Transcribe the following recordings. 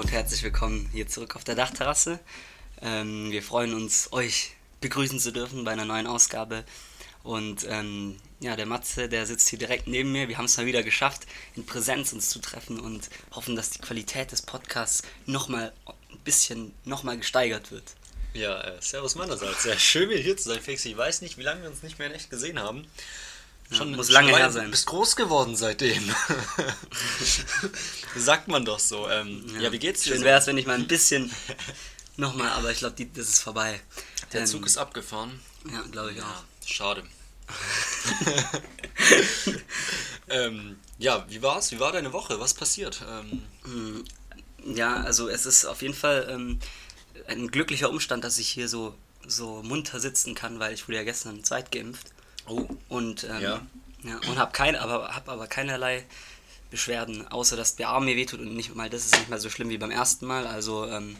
Ja, und herzlich willkommen hier zurück auf der Dachterrasse. Ähm, wir freuen uns, euch begrüßen zu dürfen bei einer neuen Ausgabe. Und ähm, ja, der Matze, der sitzt hier direkt neben mir. Wir haben es mal wieder geschafft, in Präsenz uns zu treffen und hoffen, dass die Qualität des Podcasts nochmal ein bisschen nochmal gesteigert wird. Ja, äh, servus meinerseits. Sehr schön, wieder hier zu sein, Felix. Ich weiß nicht, wie lange wir uns nicht mehr in echt gesehen haben. Schon, muss lange her sein. Du bist groß geworden seitdem. Sagt man doch so. Ähm, ja. wie geht's dir? Schön wäre es, wenn ich mal ein bisschen nochmal, aber ich glaube, das ist vorbei. Der Zug ist abgefahren. Ja, glaube ich Ja, auch. schade. ähm, ja, wie war's? Wie war deine Woche? Was passiert? Ähm, Ja, also es ist auf jeden Fall ähm, ein glücklicher Umstand, dass ich hier so, so munter sitzen kann, weil ich wurde ja gestern zweit geimpft. Oh, Und, ähm, Ja. ja. und habe kein, aber, hab aber keinerlei Beschwerden, außer dass der Arm mir wehtut und nicht mal das ist nicht mal so schlimm wie beim ersten Mal. Also ähm,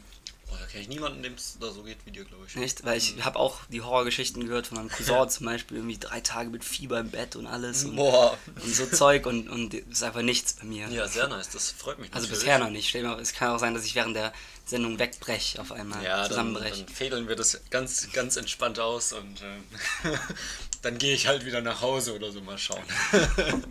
boah, da kenne ich niemanden, dem es da so geht wie dir, glaube ich. nicht, weil ich habe auch die Horrorgeschichten gehört von meinem Cousin zum Beispiel, irgendwie drei Tage mit Fieber im Bett und alles und, Boah. und so Zeug und, und ist einfach nichts bei mir. Ja, sehr nice. Das freut mich Also natürlich. bisher noch nicht. Stell dir mal, es kann auch sein, dass ich während der Sendung wegbreche auf einmal, Ja, dann, zusammenbreche. dann fädeln wir das ganz, ganz entspannt aus und ähm, dann gehe ich halt wieder nach Hause oder so mal schauen.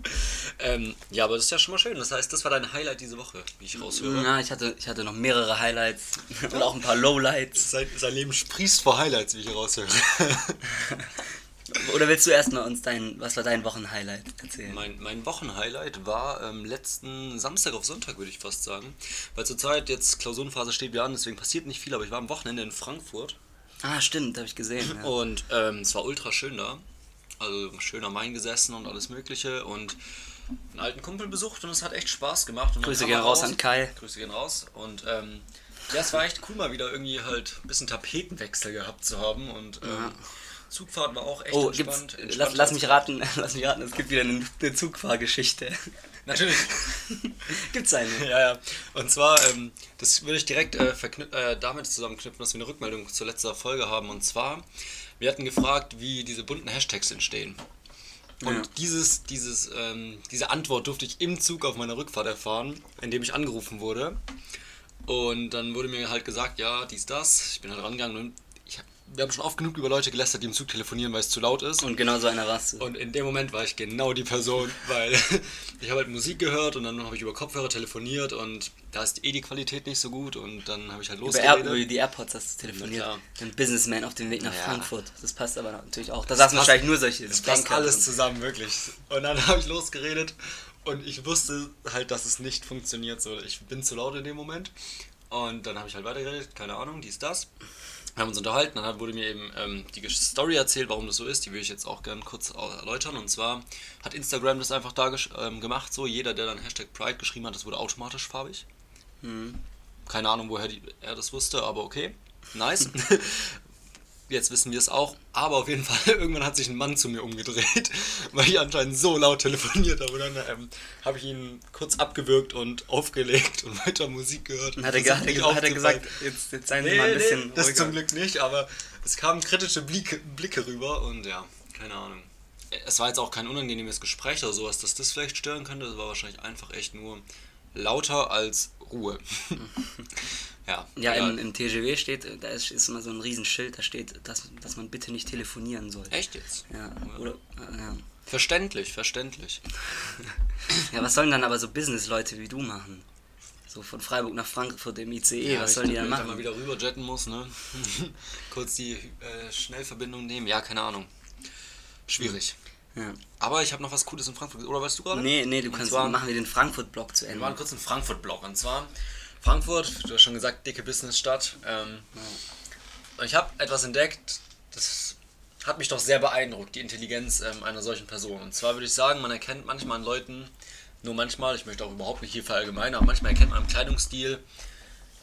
ähm, ja, aber das ist ja schon mal schön. Das heißt, das war dein Highlight diese Woche, wie ich raushöre. Ja, ich hatte, ich hatte noch mehrere Highlights und auch ein paar Lowlights. Sein, sein Leben sprießt vor Highlights, wie ich raushöre. Oder willst du erstmal uns dein, was war dein Wochenhighlight erzählen? Mein, mein Wochenhighlight war ähm, letzten Samstag auf Sonntag, würde ich fast sagen. Weil zurzeit jetzt Klausurenphase steht wieder an, deswegen passiert nicht viel, aber ich war am Wochenende in Frankfurt Ah, stimmt, habe ich gesehen. Ja. und ähm, es war ultra schön da. Also schön am Main gesessen und alles Mögliche und einen alten Kumpel besucht und es hat echt Spaß gemacht. Und Grüße gehen raus an Kai. Grüße gehen raus. Und ähm, ja, es war echt cool, mal wieder irgendwie halt ein bisschen Tapetenwechsel gehabt zu haben. Und ähm, Ja. Zugfahrt war auch echt Oh, gibt's, entspannt. lass, lass mich raten, lass mich raten, es gibt wieder eine, eine Zugfahrgeschichte. Natürlich. Gibt's eine? Ja, ja. Und zwar, ähm, das würde ich direkt äh, äh, damit zusammenknüpfen, dass wir eine Rückmeldung zur letzten Folge haben. Und zwar, wir hatten gefragt, wie diese bunten Hashtags entstehen. Und Ja. dieses, dieses, ähm, diese Antwort durfte ich im Zug auf meiner Rückfahrt erfahren, indem ich angerufen wurde. Und dann wurde mir halt gesagt, ja, dies, das. Ich bin halt rangegangen und wir haben schon oft genug über Leute gelästert, die im Zug telefonieren, weil es zu laut ist. Und genau so einer warst du. Und in dem Moment war ich genau die Person, weil ich habe halt Musik gehört und dann habe ich über Kopfhörer telefoniert und da ist eh die Qualität nicht so gut und dann habe ich halt Über, Air, über losgeredet. die Airpods hast du telefoniert. Klar. Ein Businessman auf dem Weg nach Ja. Frankfurt. Das passt aber natürlich auch. Da saßen wahrscheinlich nur solche. Es passt alles drin. zusammen, wirklich. Und dann habe ich losgeredet und ich wusste halt, dass es nicht funktioniert. So, ich bin zu laut in dem Moment. Und dann habe ich halt weitergeredet, keine Ahnung, dies, das. Wir haben uns unterhalten, dann hat- wurde mir eben ähm, die Story erzählt, warum das so ist. Die will ich jetzt auch gerne kurz erläutern. Und zwar hat Instagram das einfach da ähm, gemacht, so jeder, der dann Hashtag Pride geschrieben hat, das wurde automatisch farbig. Keine Ahnung, woher die, er das wusste, aber okay. Nice. Jetzt wissen wir es auch. Aber auf jeden Fall, irgendwann hat sich ein Mann zu mir umgedreht, weil ich anscheinend so laut telefoniert habe. Und dann ähm, habe ich ihn kurz abgewürgt und aufgelegt und weiter Musik gehört. Und hat er, hat, er, hat er gesagt, jetzt, jetzt seien Sie Nee, mal ein nee, bisschen das ruhiger. zum Glück nicht, aber es kamen kritische Blicke, Blicke rüber und ja, keine Ahnung. Es war jetzt auch kein unangenehmes Gespräch oder sowas, dass das vielleicht stören könnte. Es war wahrscheinlich einfach echt nur lauter als Ruhe. ja, Ja, im, im TGW steht, da ist, ist immer so ein Riesenschild, da steht, dass, dass man bitte nicht telefonieren soll. Echt jetzt? Ja, oder, äh, ja. Verständlich, verständlich. ja, was sollen dann aber so Business-Leute wie du machen? So von Freiburg nach Frankfurt im ICE, was sollen die dann wenn machen? mal wieder rüber jetten muss, ne? Kurz die äh, Schnellverbindung nehmen. Ja, keine Ahnung. Schwierig. Ja. Aber ich habe noch was Cooles in Frankfurt. Oder weißt du gerade? Nee, nee, du Und kannst, zwar- machen wir den Frankfurt-Block zu Wir Ende. waren kurz in Frankfurt-Blog. Und zwar Frankfurt, du hast schon gesagt, dicke Businessstadt. Ähm, und ich habe etwas entdeckt, das hat mich doch sehr beeindruckt, die Intelligenz ähm, einer solchen Person. Und zwar würde ich sagen, man erkennt manchmal an Leuten, nur manchmal, ich möchte auch überhaupt nicht hier verallgemeinern, aber manchmal erkennt man am Kleidungsstil,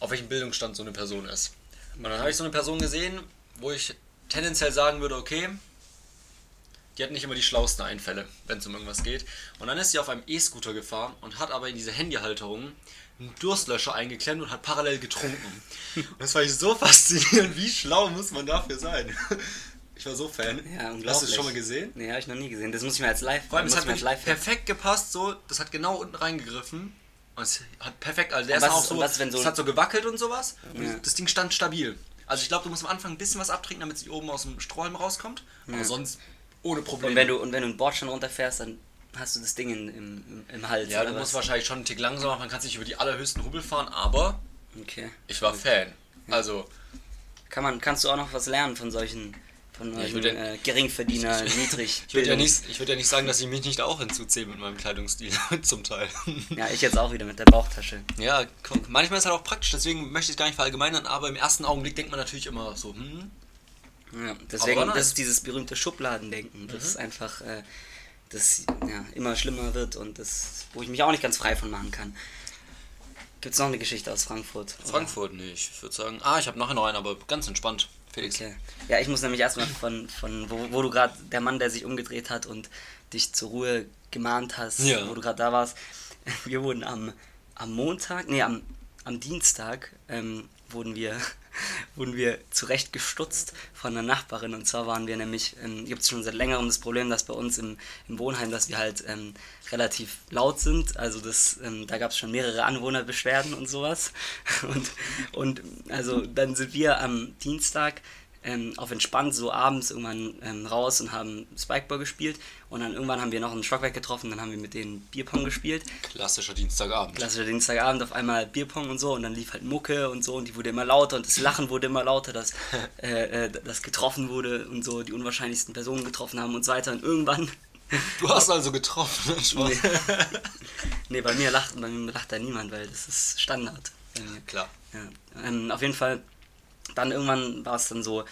auf welchem Bildungsstand so eine Person ist. Und dann habe ich so eine Person gesehen, wo ich tendenziell sagen würde, okay, die hat nicht immer die schlauesten Einfälle, wenn es um irgendwas geht. Und dann ist sie auf einem E-Scooter gefahren und hat aber in diese Handyhalterung einen Durstlöscher eingeklemmt und hat parallel getrunken. Und das war ich so faszinierend. Wie schlau muss man dafür sein? Ich war so Fan. Ja. Hast du es schon mal gesehen? Nee, habe ich noch nie gesehen. Das muss ich mir als live Vor allem, es hat mir live perfekt gepasst, so, das hat genau unten reingegriffen. Und es hat perfekt, also der Und ist auch so, und was so- es hat so gewackelt und sowas. Und Ja. das Ding stand stabil. Also ich glaube, du musst am Anfang ein bisschen was abtrinken, damit sie oben aus dem Strohhalm rauskommt. Aber sonst ohne Probleme. Und wenn du, und wenn du einen Bordstein runterfährst, dann hast du das Ding in, im, im, Hals. ja, du musst was? wahrscheinlich schon einen Tick langsamer machen, man kann nicht über die allerhöchsten Hubbel fahren, aber Okay. ich war Fan. Also, Kann man, kannst du auch noch was lernen von solchen, von solchen würd ja- äh, Geringverdiener, niedrig. ich würde ja, nicht, ich würd ja nicht sagen, dass ich mich nicht auch hinzuziehe mit meinem Kleidungsstil, zum Teil. Ja, ich jetzt auch wieder mit der Bauchtasche. Ja, guck, manchmal ist es halt auch praktisch, deswegen möchte ich es gar nicht verallgemeinern, aber im ersten Augenblick denkt man natürlich immer so, hm, Ja, deswegen, nice. das ist dieses berühmte Schubladendenken, das ist einfach, äh, das ja, immer schlimmer wird und das, wo ich mich auch nicht ganz frei von machen kann. Gibt es noch eine Geschichte aus Frankfurt? oder? Frankfurt nicht. Ich würde sagen, ah, ich habe nachher noch einen, aber ganz entspannt. Felix. Okay. Ja, ich muss nämlich erstmal von, von wo, wo du gerade, der Mann, der sich umgedreht hat und dich zur Ruhe gemahnt hast, Ja. wo du gerade da warst. Wir wurden am, am Montag, nee, am, am Dienstag ähm, wurden wir wurden wir zurecht gestutzt von einer Nachbarin. Und zwar waren wir nämlich, ähm, gibt es schon seit längerem das Problem, dass bei uns im, im Wohnheim, dass wir halt ähm, relativ laut sind, also das, ähm, da gab es schon mehrere Anwohnerbeschwerden und sowas. Und, und also dann sind wir am Dienstag ähm, auf entspannt so abends irgendwann ähm, raus und haben Spikeball gespielt und dann irgendwann haben wir noch einen Stockwerk getroffen, dann haben wir mit denen Bierpong gespielt Klassischer Dienstagabend. klassischer Dienstagabend auf einmal Bierpong und so und dann lief halt Mucke und so und die wurde immer lauter und das Lachen wurde immer lauter, dass äh, äh, das getroffen wurde und so die unwahrscheinlichsten Personen getroffen haben und so weiter und irgendwann Du hast also getroffen. Spaß. nee, nee, bei mir lacht bei mir lacht da niemand, weil das ist Standard. Klar. Ja, ähm, auf jeden Fall, dann irgendwann war es dann so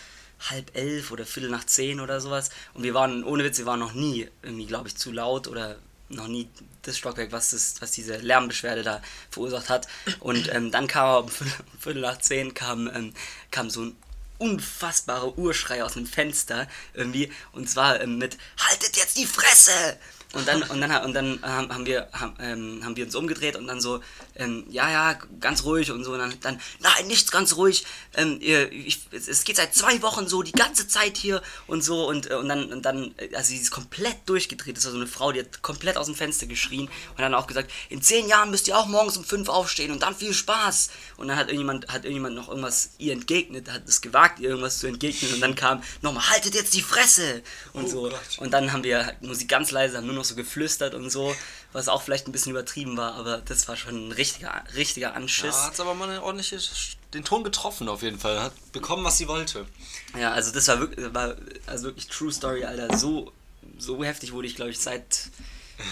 halb elf oder viertel nach zehn oder sowas. Und wir waren, ohne Witz, wir waren noch nie irgendwie, glaube ich, zu laut oder noch nie das Stockwerk, was, das, was diese Lärmbeschwerde da verursacht hat. Und ähm, dann kam um um viertel nach zehn kam, ähm, kam so ein unfassbarer Urschrei aus dem Fenster irgendwie und zwar ähm, mit haltet jetzt die Fresse und dann und dann und dann ähm, haben wir haben, ähm, haben wir uns umgedreht und dann so ähm, ja ja ganz ruhig und so. Und dann, dann nein nichts ganz ruhig. Ähm, ich, es, es geht seit zwei Wochen so die ganze Zeit hier und so. Und äh, und dann und dann äh, also sie ist komplett durchgedreht. Das war so eine Frau die hat komplett aus dem Fenster geschrien und dann auch gesagt in zehn Jahren müsst ihr auch morgens um fünf aufstehen und dann viel Spaß. Und dann hat irgendjemand hat irgendjemand noch irgendwas ihr entgegnet hat es gewagt ihr irgendwas zu entgegnen. Und dann kam nochmal haltet jetzt die Fresse und Oh so. Gott. und dann haben wir halt Musik ganz leise haben nur noch so geflüstert und so was auch vielleicht ein bisschen übertrieben war aber das war schon ein richtiger richtiger Anschiss Ja, hat aber mal eine ordentliche, den Ton getroffen auf jeden Fall. Hat bekommen, was sie wollte. Ja, also das war wirklich, war, also wirklich True Story, Alter. So, so heftig wurde ich, glaube ich, seit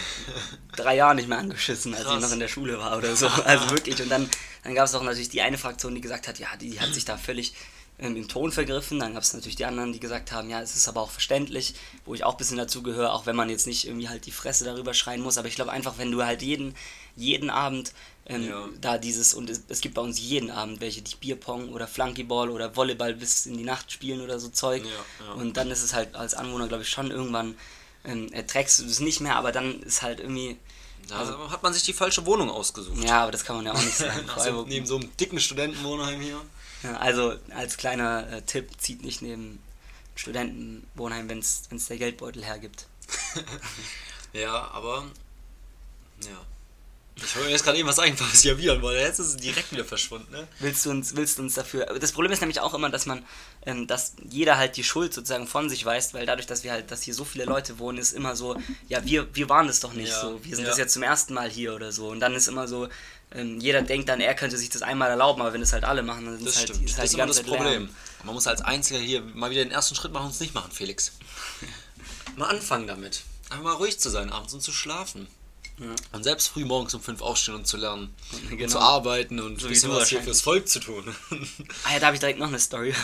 drei Jahren nicht mehr angeschissen, als Krass. ich noch in der Schule war oder so. Also wirklich. Und dann, dann gab es auch natürlich die eine Fraktion, die gesagt hat, ja, die, die hat sich da völlig ähm, im Ton vergriffen. Dann gab es natürlich die anderen, die gesagt haben, ja, es ist aber auch verständlich, wo ich auch ein bisschen dazu gehöre, auch wenn man jetzt nicht irgendwie halt die Fresse darüber schreien muss. Aber ich glaube einfach, wenn du halt jeden, jeden Abend ähm, Ja. da dieses, und es, es gibt bei uns jeden Abend welche, die Bierpong oder Flunkyball oder Volleyball bis in die Nacht spielen oder so Zeug. Ja, ja. Und dann ist es halt als Anwohner, glaube ich, schon irgendwann, ähm, erträgst du es nicht mehr, aber dann ist halt irgendwie, Da hat man sich die falsche Wohnung ausgesucht. ja, aber das kann man ja auch nicht sagen. Nach Vor so, allem, neben so einem dicken Studentenwohnheim hier. Also als kleiner äh, Tipp, zieht nicht neben Studentenwohnheim, wenn es der Geldbeutel hergibt. Ja, aber. Ja. Ich wollte mir jetzt gerade eben was einfallen, was ich erwidern wollte. Jetzt ist es direkt wieder verschwunden, ne? Willst du uns, willst du uns dafür. Das Problem ist nämlich auch immer, dass man, ähm, dass jeder halt die Schuld sozusagen von sich weist, weil dadurch, dass wir halt, dass hier so viele Leute wohnen, ist immer so, ja, wir, wir waren das doch nicht Ja, so. Wir sind ja. das jetzt zum ersten Mal hier oder so. Und dann ist immer so, ähm, jeder denkt dann, er könnte sich das einmal erlauben, aber wenn es halt alle machen, dann ist Das es halt, stimmt. ist das halt ist die immer das Zeit Problem. Lärm. Man muss als Einziger hier mal wieder den ersten Schritt machen und es nicht machen, Felix. mal anfangen damit. Einfach mal ruhig zu sein abends und zu schlafen. Ja. Und selbst früh morgens um fünf aufstehen und zu lernen. Genau. Und zu arbeiten und So ein bisschen was hier fürs Volk zu tun. Ah ja, da habe ich direkt noch eine Story.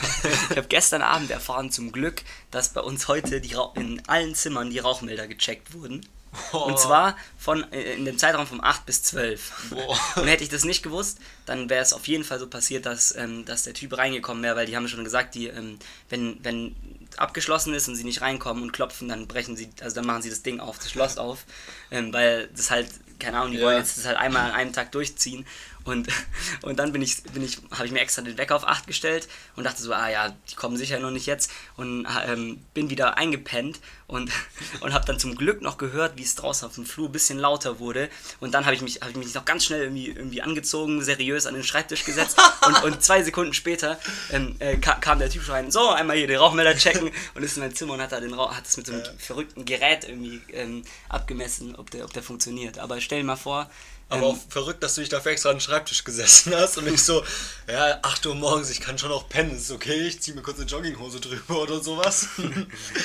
ich habe gestern Abend erfahren, zum Glück, dass bei uns heute die in allen Zimmern die Rauchmelder gecheckt wurden. Oh. Und zwar von, äh, in dem Zeitraum von 8 bis 12. Boah. Und hätte ich das nicht gewusst, dann wäre es auf jeden Fall so passiert, dass, ähm, dass der Typ reingekommen wäre, weil die haben schon gesagt, die, ähm, wenn, wenn abgeschlossen ist und sie nicht reinkommen und klopfen, dann brechen sie, also dann machen sie das Ding auf, das Schloss auf, ähm, weil das halt, keine Ahnung, die Ja. wollen jetzt das halt einmal an einem Tag durchziehen Und, und dann bin ich, bin ich, habe ich mir extra den Wecker auf 8 gestellt und dachte so, ah ja, die kommen sicher noch nicht jetzt. Und ähm, bin wieder eingepennt und, und habe dann zum Glück noch gehört, wie es draußen auf dem Flur ein bisschen lauter wurde. Und dann habe ich, mich, hab ich mich noch ganz schnell irgendwie, irgendwie angezogen, seriös an den Schreibtisch gesetzt. und, und zwei Sekunden später ähm, äh, kam der Typ schon rein, so, einmal hier den Rauchmelder checken und ist in mein Zimmer und hat, da den Rauch, hat das mit so einem ja. verrückten Gerät irgendwie ähm, abgemessen, ob der, ob der funktioniert. Aber stell dir mal vor, aber ähm, auch verrückt, dass du dich dafür extra an den Schreibtisch gesessen hast und nicht so, ja, 8 Uhr morgens, ich kann schon noch pennen, ist okay, ich zieh mir kurz eine Jogginghose drüber oder sowas.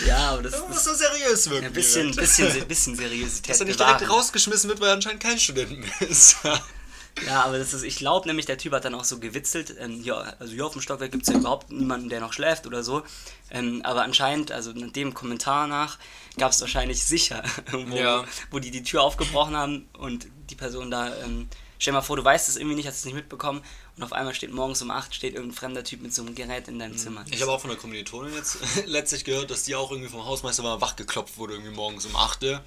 ja, aber das, das so seriös wirken. Ein bisschen, bisschen, bisschen Seriosität. Dass er nicht direkt rausgeschmissen wird, weil er anscheinend kein Student mehr ist. Ja, aber das ist, ich glaube nämlich, der Typ hat dann auch so gewitzelt. Ähm, hier, also hier auf dem Stockwerk gibt es ja überhaupt niemanden, der noch schläft oder so. Ähm, aber anscheinend, also dem Kommentar nach, gab es wahrscheinlich sicher, wo, ja. wo die die Tür aufgebrochen haben und die Person da. Ähm, stell mal vor, du weißt es irgendwie nicht, hast es nicht mitbekommen und auf einmal steht morgens um 8 steht irgendein fremder Typ mit so einem Gerät in deinem mhm. Zimmer. Ich habe auch von der Kommilitonin jetzt letztlich gehört, dass die auch irgendwie vom Hausmeister mal wachgeklopft wurde, irgendwie morgens um 8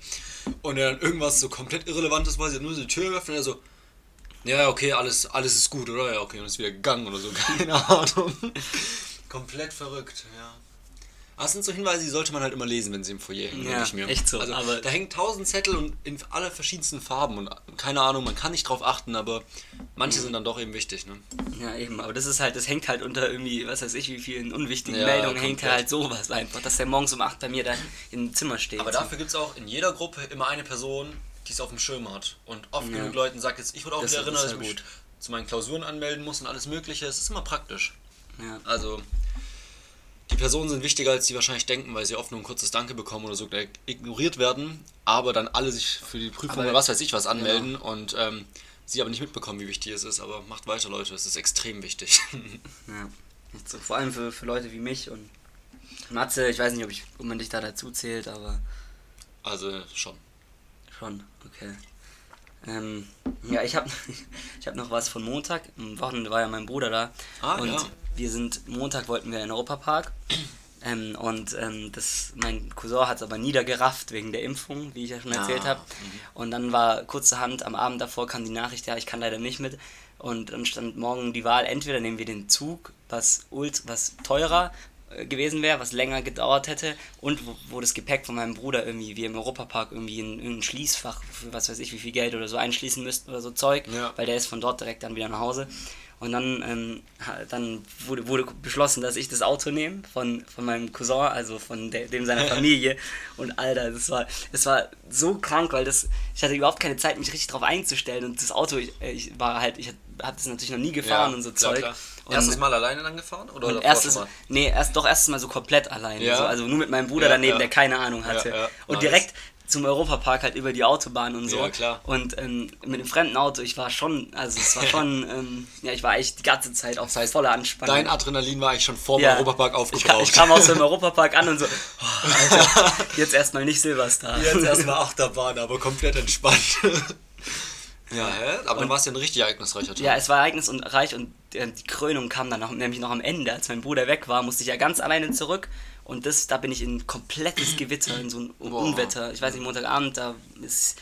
und er dann irgendwas so komplett Irrelevantes war, sie hat nur die Tür geöffnet und er so, ja, okay, alles, alles ist gut, oder? Ja, okay, und ist wieder gegangen oder so, keine Ahnung. Komplett verrückt, ja. Aber es sind so Hinweise, die sollte man halt immer lesen, wenn sie im Foyer hängen, ja, ich mir. echt so. Also, aber da hängen tausend Zettel und in aller verschiedensten Farben und keine Ahnung, man kann nicht drauf achten, aber manche mhm. sind dann doch eben wichtig, ne? Ja, eben, aber das ist halt, das hängt halt unter irgendwie, was weiß ich, wie vielen unwichtigen ja, Meldungen hängt halt sowas einfach, dass der morgens um 8 bei mir da im Zimmer steht. Aber dafür gibt es auch in jeder Gruppe immer eine Person, die es auf dem Schirm hat. Und oft ja. genug Leuten sagt jetzt, ich wurde auch das wieder erinnert, dass ich mich zu meinen Klausuren anmelden muss und alles Mögliche. Es ist immer praktisch. Ja. Also, die Personen sind wichtiger, als sie wahrscheinlich denken, weil sie oft nur ein kurzes Danke bekommen oder so ignoriert werden, aber dann alle sich für die Prüfung aber oder was weiß ich was anmelden genau. und ähm, sie aber nicht mitbekommen, wie wichtig es ist. Aber macht weiter, Leute, es ist extrem wichtig. ja, so, vor allem für, für Leute wie mich und Matze, ich weiß nicht, ob, ich, ob man dich da dazu zählt, aber. Also schon. Schon, okay. Ähm, ja, ich habe ich hab noch was von Montag. Am Wochenende war ja mein Bruder da. Ah, und ja. Wir sind, Montag wollten wir in den Europapark. Ähm, und ähm, das, mein Cousin hat es aber niedergerafft wegen der Impfung, wie ich ja schon erzählt ah, habe. Und dann war kurzerhand am Abend davor kam die Nachricht, ja, ich kann leider nicht mit. Und dann stand morgen die Wahl, entweder nehmen wir den Zug, was, ult, was teurer äh, gewesen wäre, was länger gedauert hätte und wo, wo, das Gepäck von meinem Bruder irgendwie, wie im Europapark, irgendwie in irgendein Schließfach für was weiß ich wie viel Geld oder so einschließen müssten oder so Zeug, ja. weil der ist von dort direkt dann wieder nach Hause. Und dann, ähm, dann wurde, wurde beschlossen, dass ich das Auto nehme von, von meinem Cousin, also von der, dem seiner Familie. Und Alter, das war, das war so krank, weil das, ich hatte überhaupt keine Zeit, mich richtig drauf einzustellen. Und das Auto, ich, ich war halt, ich habe das natürlich noch nie gefahren ja, und so Zeug. Klar. Und erstes Mal alleine dann gefahren? Oder, erstes, Mal? Nee, erst, doch erstes Mal so komplett alleine. Ja. So, also nur mit meinem Bruder ja, daneben, der keine Ahnung hatte. Und direkt zum Europapark halt über die Autobahn und so. Ja, klar. Und ähm, mit dem fremden Auto, ich war schon, also es war schon, ähm, ja, ich war eigentlich die ganze Zeit auf das heißt, voller Anspannung. Dein Adrenalin war eigentlich schon vor dem ja, Europapark aufgebraucht. Ich, ich, kam aus dem Europapark an und so, oh, Alter, jetzt erstmal nicht Silverstar. Jetzt erstmal Achterbahn, aber komplett entspannt. Ja, hä? aber und, dann war es ja ein richtig ereignisreicher Tag. Ja, es war ereignis und reich und äh, die Krönung kam dann noch, nämlich noch am Ende, als mein Bruder weg war, musste ich ja ganz alleine zurück und das, da bin ich in ein komplettes Gewitter, in so ein Boah. Unwetter. Ich weiß nicht, Montagabend, da ist,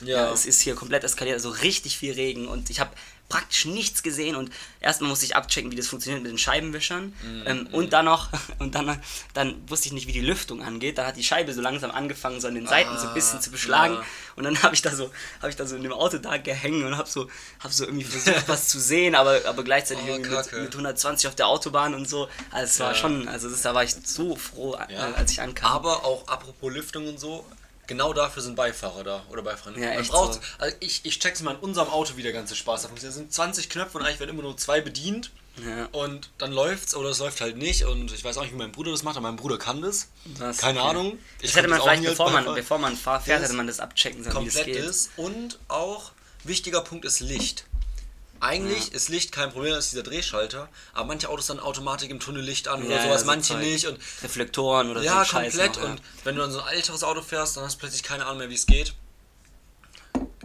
ja. ja. es ist hier komplett eskaliert, also richtig viel Regen und ich habe praktisch nichts gesehen und erstmal musste ich abchecken, wie das funktioniert mit den Scheibenwischern mm, ähm, mm. und dann noch und dann, dann wusste ich nicht, wie die Lüftung angeht. Da hat die Scheibe so langsam angefangen, so an den Seiten ah, so ein bisschen zu beschlagen ja. und dann habe ich da so habe ich da so in dem Auto da gehängt und habe so habe so irgendwie versucht, was zu sehen, aber aber gleichzeitig oh, mit, mit, 120 auf der Autobahn und so. Also es war ja. schon, also das, da war ich so froh, ja. als ich ankam. Aber auch apropos Lüftung und so, Genau dafür sind Beifahrer da oder Beifahrer. Ja, Man braucht, so. also ich, ich check's mal in unserem Auto, wie der ganze Spaß da funktioniert. Es sind 20 Knöpfe und eigentlich werden immer nur zwei bedient. Ja. Und dann läuft's oder es läuft halt nicht. Und ich weiß auch nicht, wie mein Bruder das macht, aber mein Bruder kann das. das Keine okay. Ahnung. Ich das hätte man vielleicht, bevor man, bevor man fährt, hätte man das abchecken sollen, wie es geht. Ist. Und auch, wichtiger Punkt ist Licht. Eigentlich ja. ist Licht kein Problem, das ist dieser Drehschalter, aber manche Autos dann Automatik im Tunnellicht an ja, oder sowas, ja, manche Zeug. nicht. Und Reflektoren oder ja, so. Ja, komplett. Noch, und wenn du dann so ein älteres Auto fährst, dann hast du plötzlich keine Ahnung mehr, wie es geht.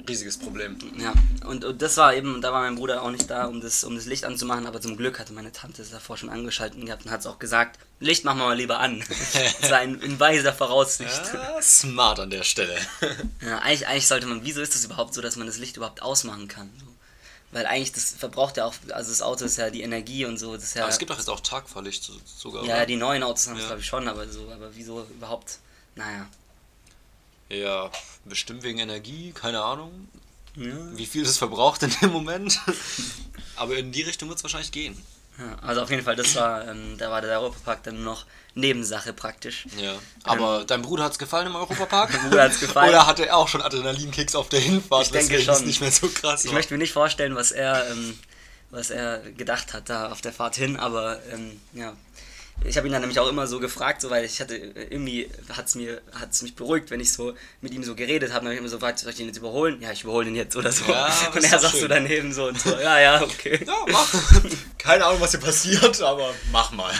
Riesiges Problem. Ja, und, und das war eben, da war mein Bruder auch nicht da, um das, um das Licht anzumachen, aber zum Glück hatte meine Tante es davor schon angeschaltet gehabt und hat es auch gesagt, Licht machen wir mal lieber an. das war in, in weiser Voraussicht. Ja, smart an der Stelle. ja, eigentlich, eigentlich sollte man, wieso ist das überhaupt so, dass man das Licht überhaupt ausmachen kann? Weil eigentlich das verbraucht ja auch, also das Auto ist ja die Energie und so. Das ist ja, Aber es gibt doch jetzt auch Tagfahrlicht so- sogar. ja, oder? die neuen Autos haben es Ja. glaube ich schon, aber so, aber wieso überhaupt? Naja. ja, bestimmt wegen Energie, keine Ahnung, Ja. wie viel das verbraucht in dem Moment. Aber in die Richtung wird es wahrscheinlich gehen. Ja, also auf jeden Fall, das war, ähm, da war der Europapark dann nur noch Nebensache praktisch. Ja. Aber deinem Bruder hat es gefallen im Europapark? Meinem Bruder hat's gefallen. Oder hatte er auch schon Adrenalinkicks auf der Hinfahrt? Ich denke es schon. nicht mehr so krass Ich war? möchte mir nicht vorstellen, was er, ähm, was er gedacht hat da auf der Fahrt hin, aber ähm, ja. Ich habe ihn dann nämlich auch immer so gefragt, so, weil ich hatte äh, irgendwie hat's mir hat's mich beruhigt, wenn ich so mit ihm so geredet habe, dann habe ich immer so gefragt, soll ich ihn jetzt überholen? Ja, ich überhole ihn jetzt oder so. Ja, und er saß so daneben so und so, ja, ja, okay. Ja, mach. Keine Ahnung, was hier passiert, aber mach mal.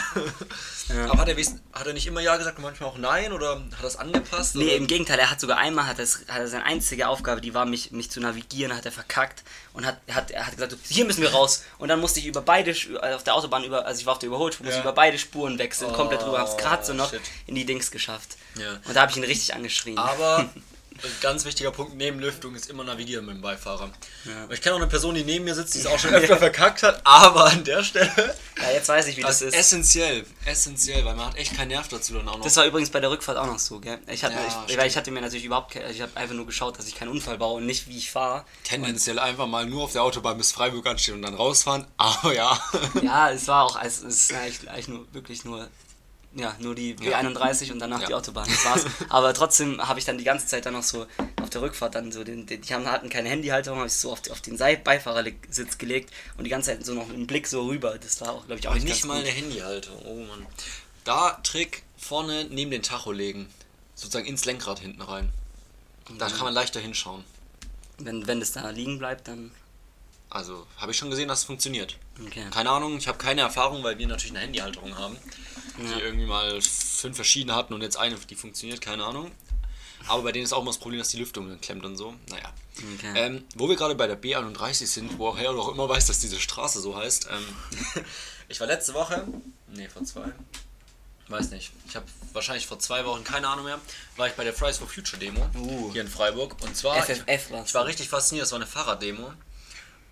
Ja. Aber hat er, hat er nicht immer Ja gesagt und manchmal auch Nein? Oder hat er es angepasst? Nee, oder? im Gegenteil, er hat sogar einmal, hat, es, hat er seine einzige Aufgabe, die war, mich, mich zu navigieren, hat er verkackt und hat, hat, er hat gesagt, hier müssen wir raus. Und dann musste ich über beide, äh, auf der Autobahn, über, also ich war auf der Überholspur, musste Ja. über beide Spuren wechseln, komplett Oh, drüber, hab's gerade so noch shit. in die Dings geschafft. Ja. Und da habe ich ihn richtig angeschrien. Aber ein ganz wichtiger Punkt neben Lüftung ist immer navigieren mit dem Beifahrer. Ja. Ich kenne auch eine Person, die neben mir sitzt, die es auch schon öfter verkackt hat, aber an der Stelle. ja, jetzt weiß ich, wie das, Das ist essentiell. Essentiell, weil man hat echt keinen Nerv dazu dann auch noch. Das war übrigens bei der Rückfahrt auch noch so, gell? Ich hatte, Ja, ich, ich hatte mir natürlich überhaupt, ke- ich habe einfach nur geschaut, dass ich keinen Unfall baue und nicht, wie ich fahre. tendenziell einfach mal nur auf der Autobahn bis Freiburg anstehen und dann rausfahren. Aber ja. Ja, es war auch, es ist eigentlich, eigentlich nur, wirklich nur, ja, nur die Ja. B31 und danach Ja. die Autobahn, das war's. Aber trotzdem habe ich dann die ganze Zeit dann noch so auf der Rückfahrt dann so, den, den, die haben, hatten keine Handyhalterung, habe ich so auf, auf den Beifahrersitz gelegt und die ganze Zeit so noch einen Blick so rüber. Das war auch, glaube ich, auch Aber nicht, nicht mal gut. eine Handyhalterung. Oh Mann. Da Trick vorne neben den Tacho legen. Sozusagen ins Lenkrad hinten rein. Da kann man leichter hinschauen. Wenn, wenn das da liegen bleibt, dann, Also habe ich schon gesehen, dass es funktioniert. okay. Keine Ahnung, ich habe keine Erfahrung, weil wir natürlich eine Handyhalterung haben. Ja. Die irgendwie mal fünf verschiedene hatten und jetzt eine, die funktioniert, keine Ahnung. Aber bei denen ist auch immer das Problem, dass die Lüftung dann klemmt und so. Naja. Okay. Ähm, wo wir gerade bei der B31 sind, woher du auch immer weißt, dass diese Straße so heißt. Ähm, ich war letzte Woche, nee, vor zwei, weiß nicht, ich habe wahrscheinlich vor zwei Wochen, keine Ahnung mehr, war ich bei der Fridays for Future Demo Uh. hier in Freiburg. Und zwar, FFF war's. ich war richtig fasziniert, das war eine Fahrraddemo.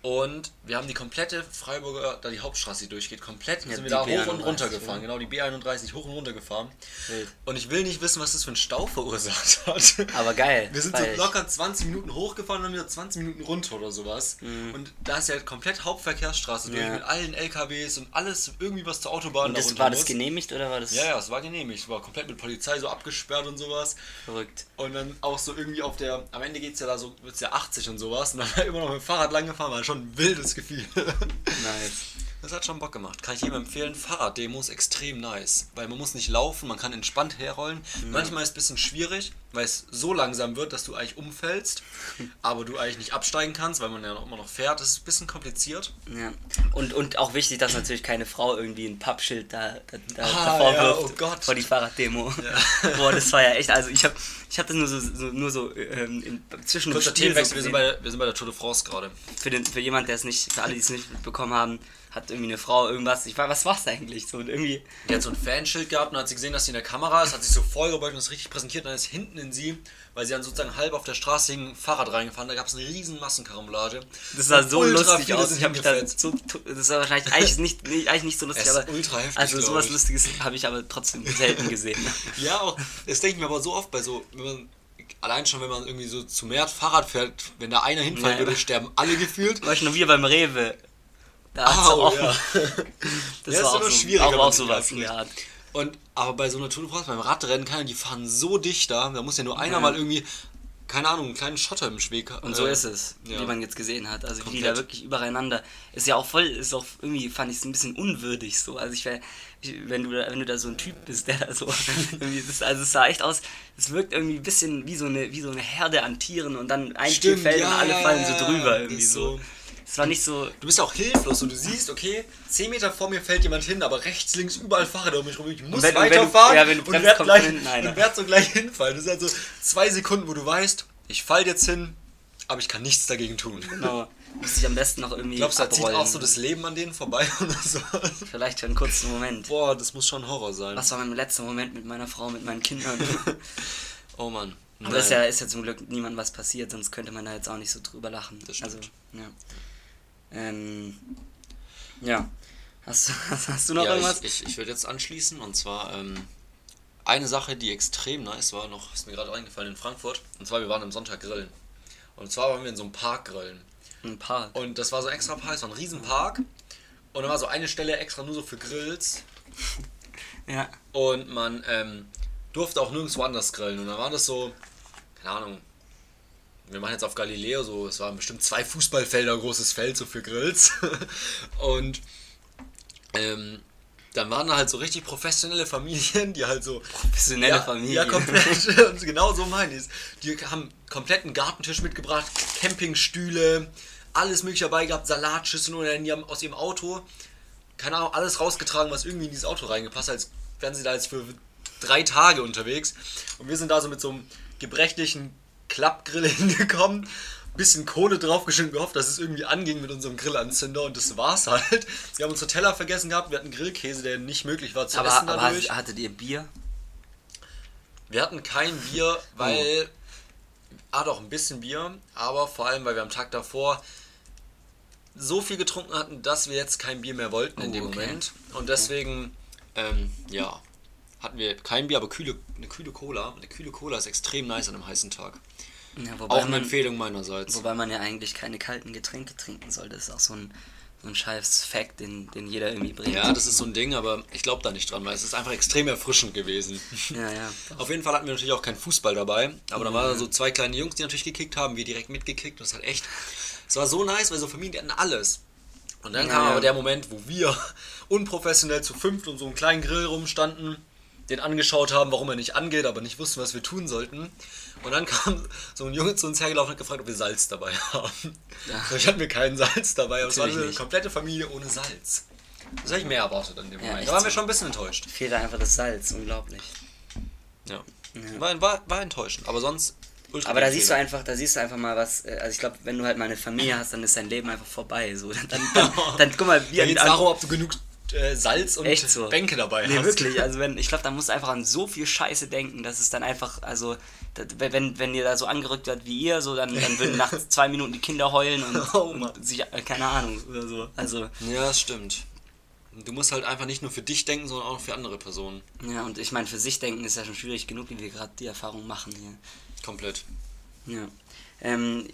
Und wir haben die komplette Freiburger, da die Hauptstraße die durchgeht, komplett Ja, sind wir da hoch und B31, runter gefahren. ja. Genau, die B31 hoch und runter gefahren. Wild. Und ich will nicht wissen, was das für einen Stau verursacht hat. Aber geil. Wir sind so locker 20 Minuten hochgefahren und dann wieder 20 Minuten runter oder sowas. Und da ist ja komplett Hauptverkehrsstraße durch Mhm. Ja. mit allen LKWs und alles irgendwie, was zur Autobahn Und da das, war das muss. genehmigt oder war das Ja, ja, es war genehmigt. Es war komplett mit Polizei so abgesperrt und sowas. verrückt? Und dann auch so irgendwie auf der, am Ende geht's ja da so, wird's ja 80 und sowas. Und dann immer noch mit dem Fahrrad lang gefahren, war schon ein wildes Gefühl. Nice. Das hat schon Bock gemacht. Kann ich jedem empfehlen. Fahrraddemos extrem nice. Weil man muss nicht laufen, man kann entspannt herrollen. Manchmal ist es ein bisschen schwierig, weil es so langsam wird, dass du eigentlich umfällst, aber du eigentlich nicht absteigen kannst, weil man ja noch immer noch fährt. Das ist ein bisschen kompliziert. Ja. Und, und auch wichtig, dass natürlich keine Frau irgendwie ein Pappschild da, da, da Ah, davor ja, wirft oh Gott. vor die Fahrraddemo. Boah, das war ja echt, also ich habe ich hab das nur so, so, nur so ähm, in, zwischen dem Kurzer Spiel so wir sind, bei, wir sind bei der Tour de France gerade. für, den, für jemand, der es nicht, für alle, die es nicht mitbekommen haben, hat irgendwie eine Frau irgendwas, ich war, was war's eigentlich? So und irgendwie, Die hat so ein Fanschild gehabt und hat sie gesehen, dass sie in der Kamera ist, hat sich so vorgebeugt und das richtig präsentiert und dann ist hinten in sie, weil sie dann sozusagen halb auf der Straße hing, Fahrrad reingefahren, da gab es eine riesen Massenkarambolage. das sah so lustig aus. Ich habe mich da so, das war wahrscheinlich eigentlich nicht, nicht, eigentlich nicht so lustig, Es ist aber ultra heftig, also sowas. Lustiges habe ich aber trotzdem selten gesehen. Ja, auch, das denke ich mir aber so oft bei so, wenn man, allein schon, wenn man irgendwie so zu mehr Fahrrad fährt, wenn da einer hinfallen würde, sterben alle gefühlt. War ich noch wir beim Rewe. Da Au, auch, ja. Das Ja, ist war auch, immer so, schwierig, auch, auch sowas. Und, aber bei so einer Tour de France, beim Radrennen, kann die fahren so dicht da, da muss ja nur einer Ja. mal irgendwie, keine Ahnung, einen kleinen Schotter im Schweg haben. Und so ist es, ja. wie man jetzt gesehen hat. Also wie die Komplett. da wirklich übereinander. Ist ja auch voll, ist auch irgendwie, fand ich es ein bisschen unwürdig so. Also ich wäre, wenn du da, wenn du da so ein Typ bist, der da so das, also es sah echt aus, es wirkt irgendwie ein bisschen wie so eine, wie so eine Herde an Tieren und dann ein Tier Stimmt, fällt ja, und alle fallen so drüber irgendwie ist so. so. Es war nicht so, Du bist auch hilflos und du siehst, okay, 10 Meter vor mir fällt jemand hin, aber rechts, links, überall Fahrräder um mich rum. Ich muss wenn- und wenn du- weiterfahren ja, wenn du und bremst, werd kommt gleich, hinten einer. und werd so gleich hinfallen. Das sind also zwei Sekunden, wo du weißt, ich fall jetzt hin, aber ich kann nichts dagegen tun. genau, musste ich am besten noch irgendwie Glaubst du, da zieht auch so das Leben an denen vorbei oder so? Vielleicht für einen kurzen Moment. Boah, das muss schon Horror sein. Was war mein letzter Moment mit meiner Frau, mit meinen Kindern? Oh Mann. Aber ist ja, ist ja zum Glück niemandem was passiert, sonst könnte man da jetzt auch nicht so drüber lachen. Das stimmt. Also, ja. Ähm, ja. Hast, du- hast du noch ja, irgendwas? ich, ich, ich würde jetzt anschließen und zwar ähm, eine Sache, die extrem nice war, noch ist mir gerade eingefallen in Frankfurt. Und zwar, wir waren am Sonntag grillen. Und zwar waren wir in so einem Park grillen. Ein paar. Und das war so extra Park, es war ein Riesenpark. Und da war so eine Stelle extra nur so für Grills. Ja. Und man ähm, durfte auch nirgendwo anders grillen. Und dann war das so, keine Ahnung, wir machen jetzt auf Galileo so, es waren bestimmt zwei Fußballfelder großes Feld so für Grills. und ähm, dann waren da halt so richtig professionelle Familien, die halt so. Professionelle ja, Familie. Ja, komplett. Und genau so meine ich es. Die haben kompletten Gartentisch mitgebracht, Campingstühle, alles mögliche dabei gehabt, Salatschüsseln und die haben aus ihrem Auto, keine Ahnung, alles rausgetragen, was irgendwie in dieses Auto reingepasst hat, als wären sie da jetzt für drei Tage unterwegs. Und wir sind da so mit so einem gebrechlichen Klappgrill hingekommen, bisschen Kohle draufgeschnitten, gehofft, dass es irgendwie anging mit unserem Grillanzünder und das war's halt. Wir haben unsere Teller vergessen gehabt, wir hatten Grillkäse, der nicht möglich war zu Aber, essen aber dadurch. hattet ihr Bier? Wir hatten kein Bier, weil. Ah, doch, ein bisschen Bier, aber vor allem, weil wir am Tag davor so viel getrunken hatten, dass wir jetzt kein Bier mehr wollten in Oh, dem okay. Moment. Und deswegen, ähm, ja, hatten wir kein Bier, aber kühle, eine kühle Cola. Eine kühle Cola ist extrem nice an einem heißen Tag. Ja, Auch eine Empfehlung meinerseits. wobei man ja eigentlich keine kalten Getränke trinken soll. Das ist auch so ein, so ein scheiß Fact, den, den jeder irgendwie bringt. Ja, das ist so ein Ding, aber ich glaube da nicht dran, weil es ist einfach extrem erfrischend gewesen. Ja, ja. Auf jeden Fall hatten wir natürlich auch keinen Fußball dabei, aber da waren da so zwei kleine Jungs, die natürlich gekickt haben, wir direkt mitgekickt und es hat echt, es war so nice, weil so Familien, die hatten alles. Und dann Ja, kam ja. aber der Moment, wo wir unprofessionell zu fünft um so einen kleinen Grill rumstanden, den angeschaut haben, warum er nicht angeht, aber nicht wussten, was wir tun sollten. Und dann kam so ein Junge zu uns hergelaufen und hat gefragt, ob wir Salz dabei haben. Ja. So, ich hatte mir keinen Salz dabei, aber es war eine nicht. komplette Familie ohne Salz. Das habe ich mehr erwartet an dem Ja, Moment. da waren wir schon ein bisschen enttäuscht. Fehlt einfach das Salz, unglaublich. Ja. Ja. War, war, war enttäuschend, aber sonst. ultra Aber da siehst du einfach, da siehst du einfach mal was, äh, also ich glaube, wenn du halt mal eine Familie hast, dann ist dein Leben einfach vorbei. So. Dann, dann, dann, dann guck mal, wie es darum, ob du genug äh, Salz und so. Bänke dabei Nee, hast. wirklich. Also wenn, ich glaube, da musst du einfach an so viel Scheiße denken, dass es dann einfach, also wenn, wenn ihr da so angerückt wird wie ihr, so dann, dann würden nach zwei Minuten die Kinder heulen und, Oh und sich, äh, keine Ahnung, oder so. Also, Ja, das stimmt. Du musst halt einfach nicht nur für dich denken, sondern auch für andere Personen. ja, und ich meine, für sich denken ist ja schon schwierig genug, wie wir gerade die Erfahrung machen hier. Komplett. Ja. Ähm,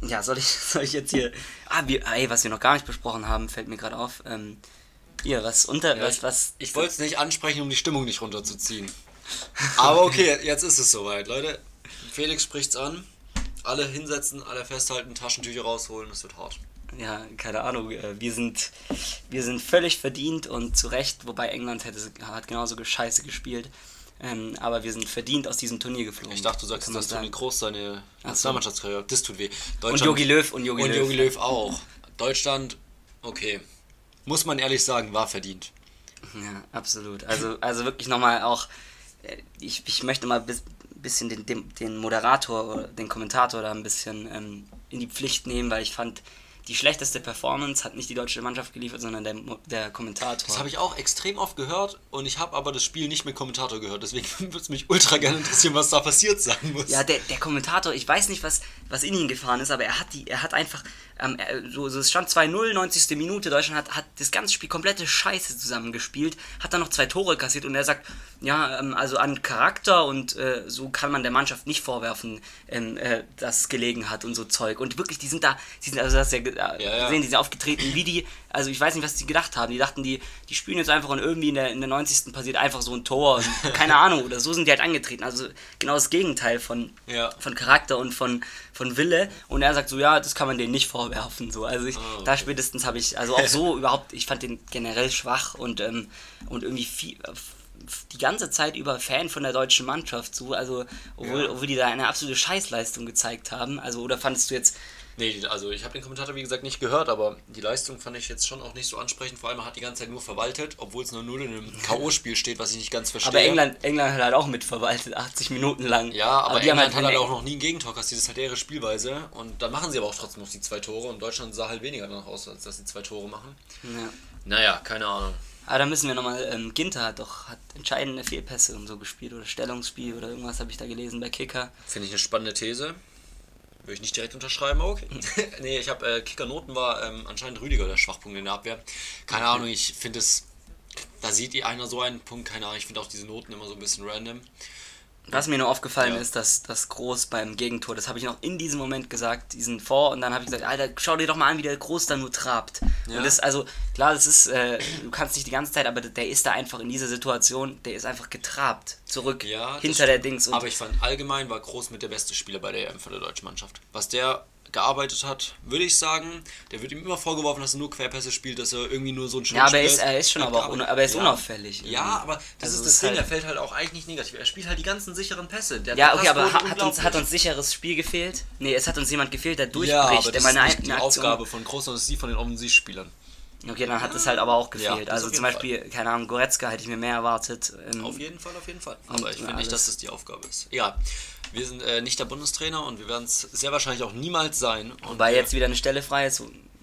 ja, soll ich, soll ich jetzt hier. Ah, wir, ey, was wir noch gar nicht besprochen haben, fällt mir gerade auf. Ähm, hier, was unter. Ja, was, was. Ich wollte es nicht ansprechen, um die Stimmung nicht runterzuziehen. Aber okay, jetzt ist es soweit, Leute. Felix spricht's an. Alle hinsetzen, alle festhalten, Taschentücher rausholen, es wird hart. Ja, keine Ahnung. äh, Wir sind, wir sind völlig verdient und zu Recht, wobei England hätte, hat genauso scheiße gespielt. Ähm, aber wir sind verdient aus diesem Turnier geflogen. Ich dachte, du sagst, dass Toni. Kroos seine so. Nationalmannschaftskarriere. Das tut weh. Und Jogi Löw und Jogi und Löw. Jogi Löw auch. Deutschland, okay. Muss man ehrlich sagen, war verdient. Ja, absolut. Also, also wirklich nochmal auch, ich, ich möchte mal ein bis, bisschen den, den, den Moderator oder den Kommentator da ein bisschen ähm, in die Pflicht nehmen, weil ich fand, die schlechteste Performance hat nicht die deutsche Mannschaft geliefert, sondern der, der Kommentator. Das habe ich auch extrem oft gehört und ich habe aber das Spiel nicht mit Kommentator gehört. Deswegen würde es mich ultra gerne interessieren, was da passiert sein muss. Ja, der, der Kommentator, ich weiß nicht, was, was in ihn gefahren ist, aber er hat die, er hat einfach, ähm, so, so es stand 2-0, 90. Minute, Deutschland hat, hat das ganze Spiel komplette Scheiße zusammengespielt, hat dann noch zwei Tore kassiert und er sagt, ja, ähm, also an Charakter und äh, so kann man der Mannschaft nicht vorwerfen, ähm, äh, dass es gelegen hat und so Zeug. Und wirklich, die sind da, die sind, also das ist ja, äh, Ja, ja. sehen, die sind aufgetreten, wie die, also ich weiß nicht, was die gedacht haben. Die dachten, die, die spielen jetzt einfach und irgendwie in der, in der 90. passiert einfach so ein Tor und keine Ahnung, oder so sind die halt angetreten. Also genau das Gegenteil von, Ja. von Charakter und von, von Wille. Und er sagt so, ja, das kann man denen nicht vorwerfen. So. Also ich, Ah, okay. da spätestens habe ich, also auch so überhaupt, ich fand den generell schwach und, ähm, und irgendwie viel, die ganze Zeit über Fan von der deutschen Mannschaft so, also obwohl, Ja. obwohl die da eine absolute Scheißleistung gezeigt haben. Also oder fandest du jetzt, Nee, also ich habe den Kommentator wie gesagt nicht gehört, aber die Leistung fand ich jetzt schon auch nicht so ansprechend. Vor allem er hat die ganze Zeit nur verwaltet, obwohl es nur 0 in einem K.O.-Spiel steht, was ich nicht ganz verstehe. aber England, England hat halt auch mitverwaltet, 80 Minuten lang. Ja, aber, die haben England hat halt auch noch nie ein Gegentor kassiert. Das ist halt ihre Spielweise. Und dann machen sie aber auch trotzdem noch die zwei Tore. Und Deutschland sah halt weniger danach aus, als dass sie zwei Tore machen. Ja. Naja, keine Ahnung. Aber da müssen wir nochmal, ähm, Ginter hat doch hat entscheidende Fehlpässe und so gespielt oder Stellungsspiel oder irgendwas habe ich da gelesen bei Kicker. Finde ich eine spannende These. Würde ich nicht direkt unterschreiben, okay. nee, ich habe äh, Kickernoten war ähm, anscheinend Rüdiger der Schwachpunkt in der Abwehr. Keine Okay. Ahnung, ich finde es. Da sieht einer so einen Punkt, keine Ahnung, ich finde auch diese Noten immer so ein bisschen random. Was mir nur aufgefallen Ja. ist, dass das Groß beim Gegentor, das habe ich noch in diesem Moment gesagt, diesen Vor und dann habe ich gesagt, Alter, schau dir doch mal an, wie der Groß da nur trabt. Ja. Und das, also, klar, das ist, äh, du kannst nicht die ganze Zeit, aber der ist da einfach in dieser Situation, der ist einfach getrabt, zurück, Ja, hinter der. Dings. Und Aber ich fand allgemein war Groß mit der beste Spieler bei der EM für der deutschen Mannschaft. Was der gearbeitet hat, würde ich sagen, der wird ihm immer vorgeworfen, dass er nur Querpässe spielt, dass er irgendwie nur so ein Ja, aber er ist- er ist schon aber auch aber er ist unauffällig. Ja, aber das Also ist das Ding, halt- er fällt halt auch eigentlich nicht negativ. Er spielt halt die ganzen sicheren Pässe. Der ja, okay, aber ha- hat uns, hat uns sicheres Spiel gefehlt? Nee, es hat uns jemand gefehlt, der durchbricht, ja, aber der das ist eine, nicht die Aktion- Aufgabe von Groß, sondern ist die von den Offensivspielern. Okay, dann hat es halt aber auch Ja, gefehlt. das also zum Beispiel, keine Ahnung, Goretzka hätte ich mir mehr erwartet. Ähm, Auf jeden Fall, auf jeden Fall. Aber ich ja, finde nicht, dass das die Aufgabe ist. Ja, wir sind äh, nicht der Bundestrainer und wir werden es sehr wahrscheinlich auch niemals sein. Und Weil wir- jetzt wieder eine Stelle frei ist,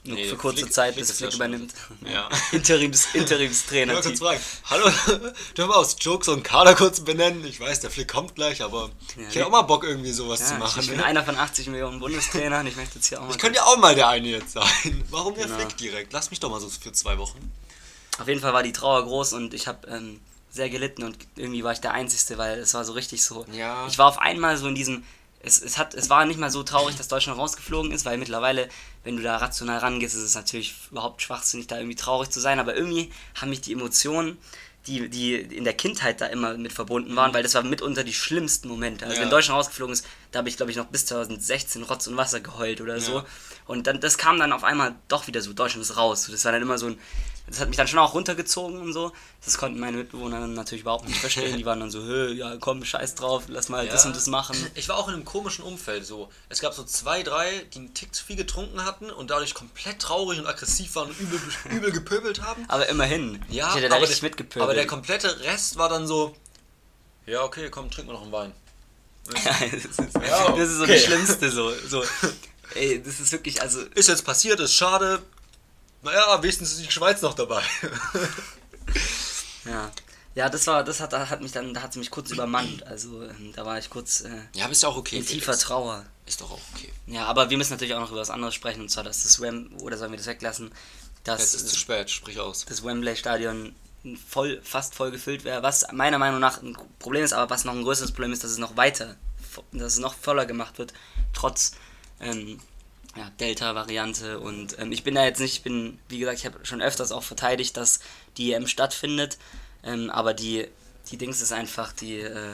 nur Nee, für kurze Flick- Zeit, Flick bis Flick übernimmt. Ja. Interims, Interimstrainer. Ich kurz fragen, hallo, dürfen wir aus Jokes und Kader kurz benennen? Ich weiß, der Flick kommt gleich, aber Ja, ich hätte auch mal Bock, irgendwie sowas zu ja, machen. ich bin ne? einer von 80 Millionen Bundestrainern. Ich möchte jetzt hier auch mal. Ich könnte ja auch mal der eine jetzt sein. Warum der Genau. Flick direkt? Lass mich doch mal so für zwei Wochen. Auf jeden Fall war die Trauer groß und ich habe ähm, sehr gelitten und irgendwie war ich der Einzige, weil es war so richtig so. Ja. Ich war auf einmal so in diesem. Es, es, hat, es war nicht mal so traurig, dass Deutschland rausgeflogen ist, weil mittlerweile, wenn du da rational rangehst, ist es natürlich überhaupt schwachsinnig, da irgendwie traurig zu sein. Aber irgendwie haben mich die Emotionen, die, die in der Kindheit da immer mit verbunden waren, weil das war mitunter die schlimmsten Momente. Also Ja. wenn Deutschland rausgeflogen ist, da habe ich, glaube ich, noch bis 2016 Rotz und Wasser geheult oder so. Ja. Und dann, das kam dann auf einmal doch wieder so, Deutschland ist raus. Das war dann immer so ein, das hat mich dann schon auch runtergezogen und so. Das konnten meine Mitbewohner dann natürlich überhaupt nicht verstehen. Die waren dann so, Hö, ja komm, scheiß drauf, lass mal das Ja. und das machen. Ich war auch in einem komischen Umfeld so. Es gab so zwei, drei, die einen Tick zu viel getrunken hatten und dadurch komplett traurig und aggressiv waren und übel, übel gepöbelt haben. Aber immerhin, Ja, ich hätte da aber richtig der- mitgepöbelt. Aber der komplette Rest war dann so, ja okay, komm, trink mal noch einen Wein. ja, das, ist, Ja, das ist so okay. das Schlimmste so. so. Ey, das ist wirklich, also Ist jetzt passiert, ist schade. Naja, wenigstens ist die Schweiz noch dabei. Ja. Ja, das war, das hat, hat mich dann, da hat sie mich kurz übermannt. Also ähm, da war ich kurz äh, ja, aber ist ja auch okay. in tiefer Felix. Trauer. Ist doch auch okay. Ja, aber wir müssen natürlich auch noch über was anderes sprechen, und zwar, dass das Wem, oder sollen wir das weglassen, dass Jetzt ist zu spät, sprich aus. das Wembley-Stadion voll, fast voll gefüllt wäre, was meiner Meinung nach ein Problem ist, aber was noch ein größeres Problem ist, dass es noch weiter, dass es noch voller gemacht wird, trotz ähm, ja, Delta-Variante und ähm, ich bin da jetzt nicht, ich bin, wie gesagt, ich habe schon öfters auch verteidigt, dass die EM stattfindet, ähm, aber die, die Dings ist einfach, die, äh,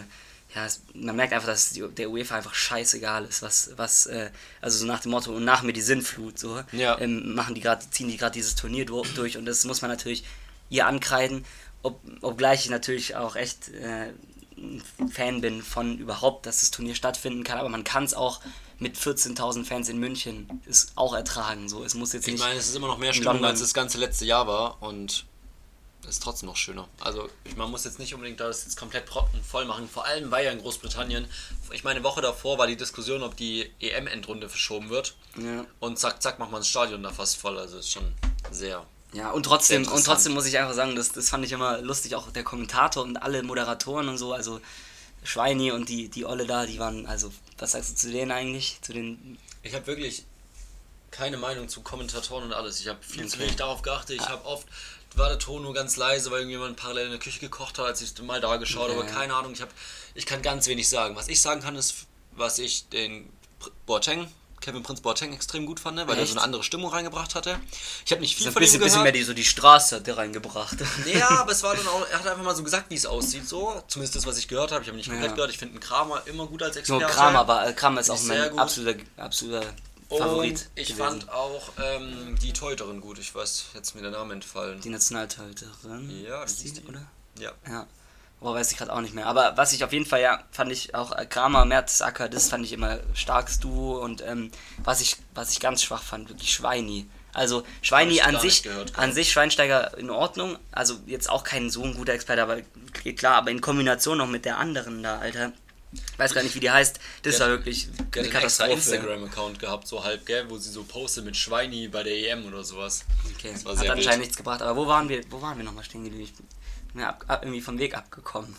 ja, es, man merkt einfach, dass die, der UEFA einfach scheißegal ist, was, was, äh, also so nach dem Motto, und nach mir die Sinnflut, so, Ja. ähm, machen die gerade, ziehen die gerade dieses Turnier du- durch und das muss man natürlich ihr ankreiden, ob, obgleich ich natürlich auch echt äh, Fan bin von überhaupt, dass das Turnier stattfinden kann, aber man kann es auch mit 14.000 Fans in München ist auch ertragen, so, es muss jetzt Ich nicht... meine, es ist immer noch mehr Stimmung, als das ganze letzte Jahr war und es ist trotzdem noch schöner. Also ich, man muss jetzt nicht unbedingt das jetzt komplett voll machen, vor allem weil ja in Großbritannien, ich meine, eine Woche davor war die Diskussion, ob die EM-Endrunde verschoben wird ja. und zack, zack, macht man das Stadion da fast voll, also ist schon sehr... Ja, und trotzdem, und trotzdem muss ich einfach sagen, das, das fand ich immer lustig, auch der Kommentator und alle Moderatoren und so, also Schweini und die, die Olle da, die waren, also, was sagst du zu denen eigentlich? Zu den. Ich habe wirklich keine Meinung zu Kommentatoren und alles. Ich habe viel zu Okay. wenig darauf geachtet. Ich habe oft war der Ton nur ganz leise, weil irgendjemand parallel in der Küche gekocht hat, als ich mal da geschaut habe. Ja, Aber keine Ahnung, ich, hab, ich kann ganz wenig sagen. Was ich sagen kann, ist, was ich den Boateng, Kevin Prinz Boateng extrem gut fand, ne, weil er so eine andere Stimmung reingebracht hatte. Ich habe nicht viel So ein von bisschen, ihm bisschen gehört. mehr die, so die Straße hat der reingebracht. Ja, aber es war dann auch, er hat einfach mal so gesagt, wie es aussieht, so. Zumindest das, was ich gehört habe. Ich habe nicht komplett Ja. gehört. Ich finde Kramer immer gut als Nur Experte. Kramer, aber äh, Kramer ist auch Sehr mein gut. absoluter, absoluter Favorit. Und ich gewesen. fand auch ähm, die Teuterin gut. Ich weiß jetzt mir der Name entfallen. Die Nationaltorhüterin. Ja, ist die, die? oder? Ja. Ja. Aber weiß ich gerade auch nicht mehr. Aber was ich auf jeden Fall, ja, fand ich auch äh, Kramer, Mertesacker, das fand ich immer starkes Duo. Und ähm, was, ich, was ich ganz schwach fand, wirklich Schweini. Also Schweini an sich, gehört, an sich Schweinsteiger in Ordnung. Also jetzt auch kein so ein guter Experte, aber geht klar, aber in Kombination noch mit der anderen da, Alter. Weiß gar nicht, wie die heißt. Das Der- war wirklich Der eine einen extra Katastrophe. Instagram-Account gehabt, so halb, gell, wo sie so postet mit Schweini bei der EM oder sowas. Okay. Das war Hat anscheinend wild. nichts gebracht. Aber wo waren wir, wo waren wir nochmal stehen geblieben? Bin ab, irgendwie vom Weg abgekommen.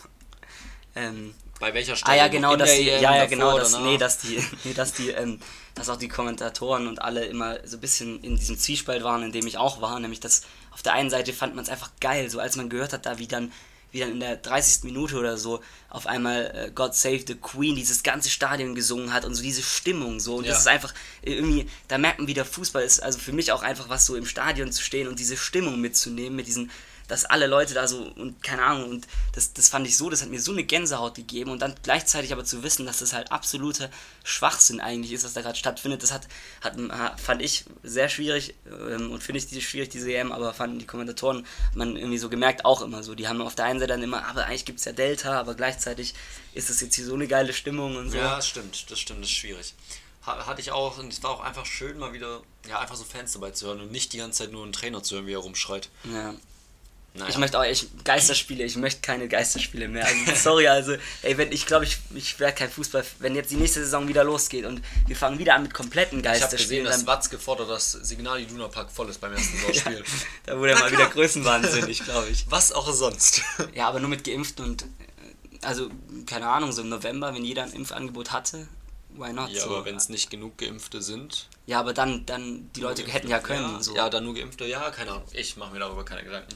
Ähm, Bei welcher Stelle? Ah ja, genau, dass der die, EM, ja, ja, genau, dass, nee, dass die, nee, dass die, ähm, dass auch die Kommentatoren und alle immer so ein bisschen in diesem Zwiespalt waren, in dem ich auch war, nämlich dass auf der einen Seite fand man es einfach geil, so als man gehört hat, da wie dann, wie dann in der 30. Minute oder so auf einmal äh, God Save the Queen dieses ganze Stadion gesungen hat und so diese Stimmung so und Ja. das ist einfach äh, irgendwie, da merkt man wieder, Fußball ist also für mich auch einfach was so im Stadion zu stehen und diese Stimmung mitzunehmen mit diesen dass alle Leute da so und keine Ahnung und das, das fand ich so, das hat mir so eine Gänsehaut gegeben und dann gleichzeitig aber zu wissen, dass das halt absoluter Schwachsinn eigentlich ist, was da gerade stattfindet, das hat, hat fand ich sehr schwierig ähm, und finde ich die schwierig diese EM, aber fanden die Kommentatoren hat man irgendwie so gemerkt auch immer so, die haben auf der einen Seite dann immer, aber eigentlich gibt es ja Delta, aber gleichzeitig ist das jetzt hier so eine geile Stimmung und so. Ja, das stimmt, das stimmt, das ist schwierig. Ha- Hatte ich auch und es war auch einfach schön, mal wieder, ja, einfach so Fans dabei zu hören und nicht die ganze Zeit nur einen Trainer zu hören, wie er rumschreit. ja. Naja. Ich möchte auch, ich, Geisterspiele, ich möchte keine Geisterspiele mehr. Also, sorry, also, ey, wenn, ich glaube, ich, ich werde kein Fußball, wenn jetzt die nächste Saison wieder losgeht und wir fangen wieder an mit kompletten ich habe gesehen, Geisterspielen, dass dann, Watzke fordert, dass Signal Iduna Park voll ist beim ersten Saisonspiel. da wurde er mal wieder größenwahnsinnig, glaube ich. Was auch sonst. Ja, aber nur mit Geimpften und, äh, also, keine Ahnung, so im November, wenn jeder ein Impfangebot hatte, why not? Ja, so. aber wenn es nicht genug Geimpfte sind. ja, aber dann, dann, die Leute hätten ja können, Ja, so. ja, dann nur Geimpfte, ja, keine Ahnung. Ich mache mir darüber keine Gedanken.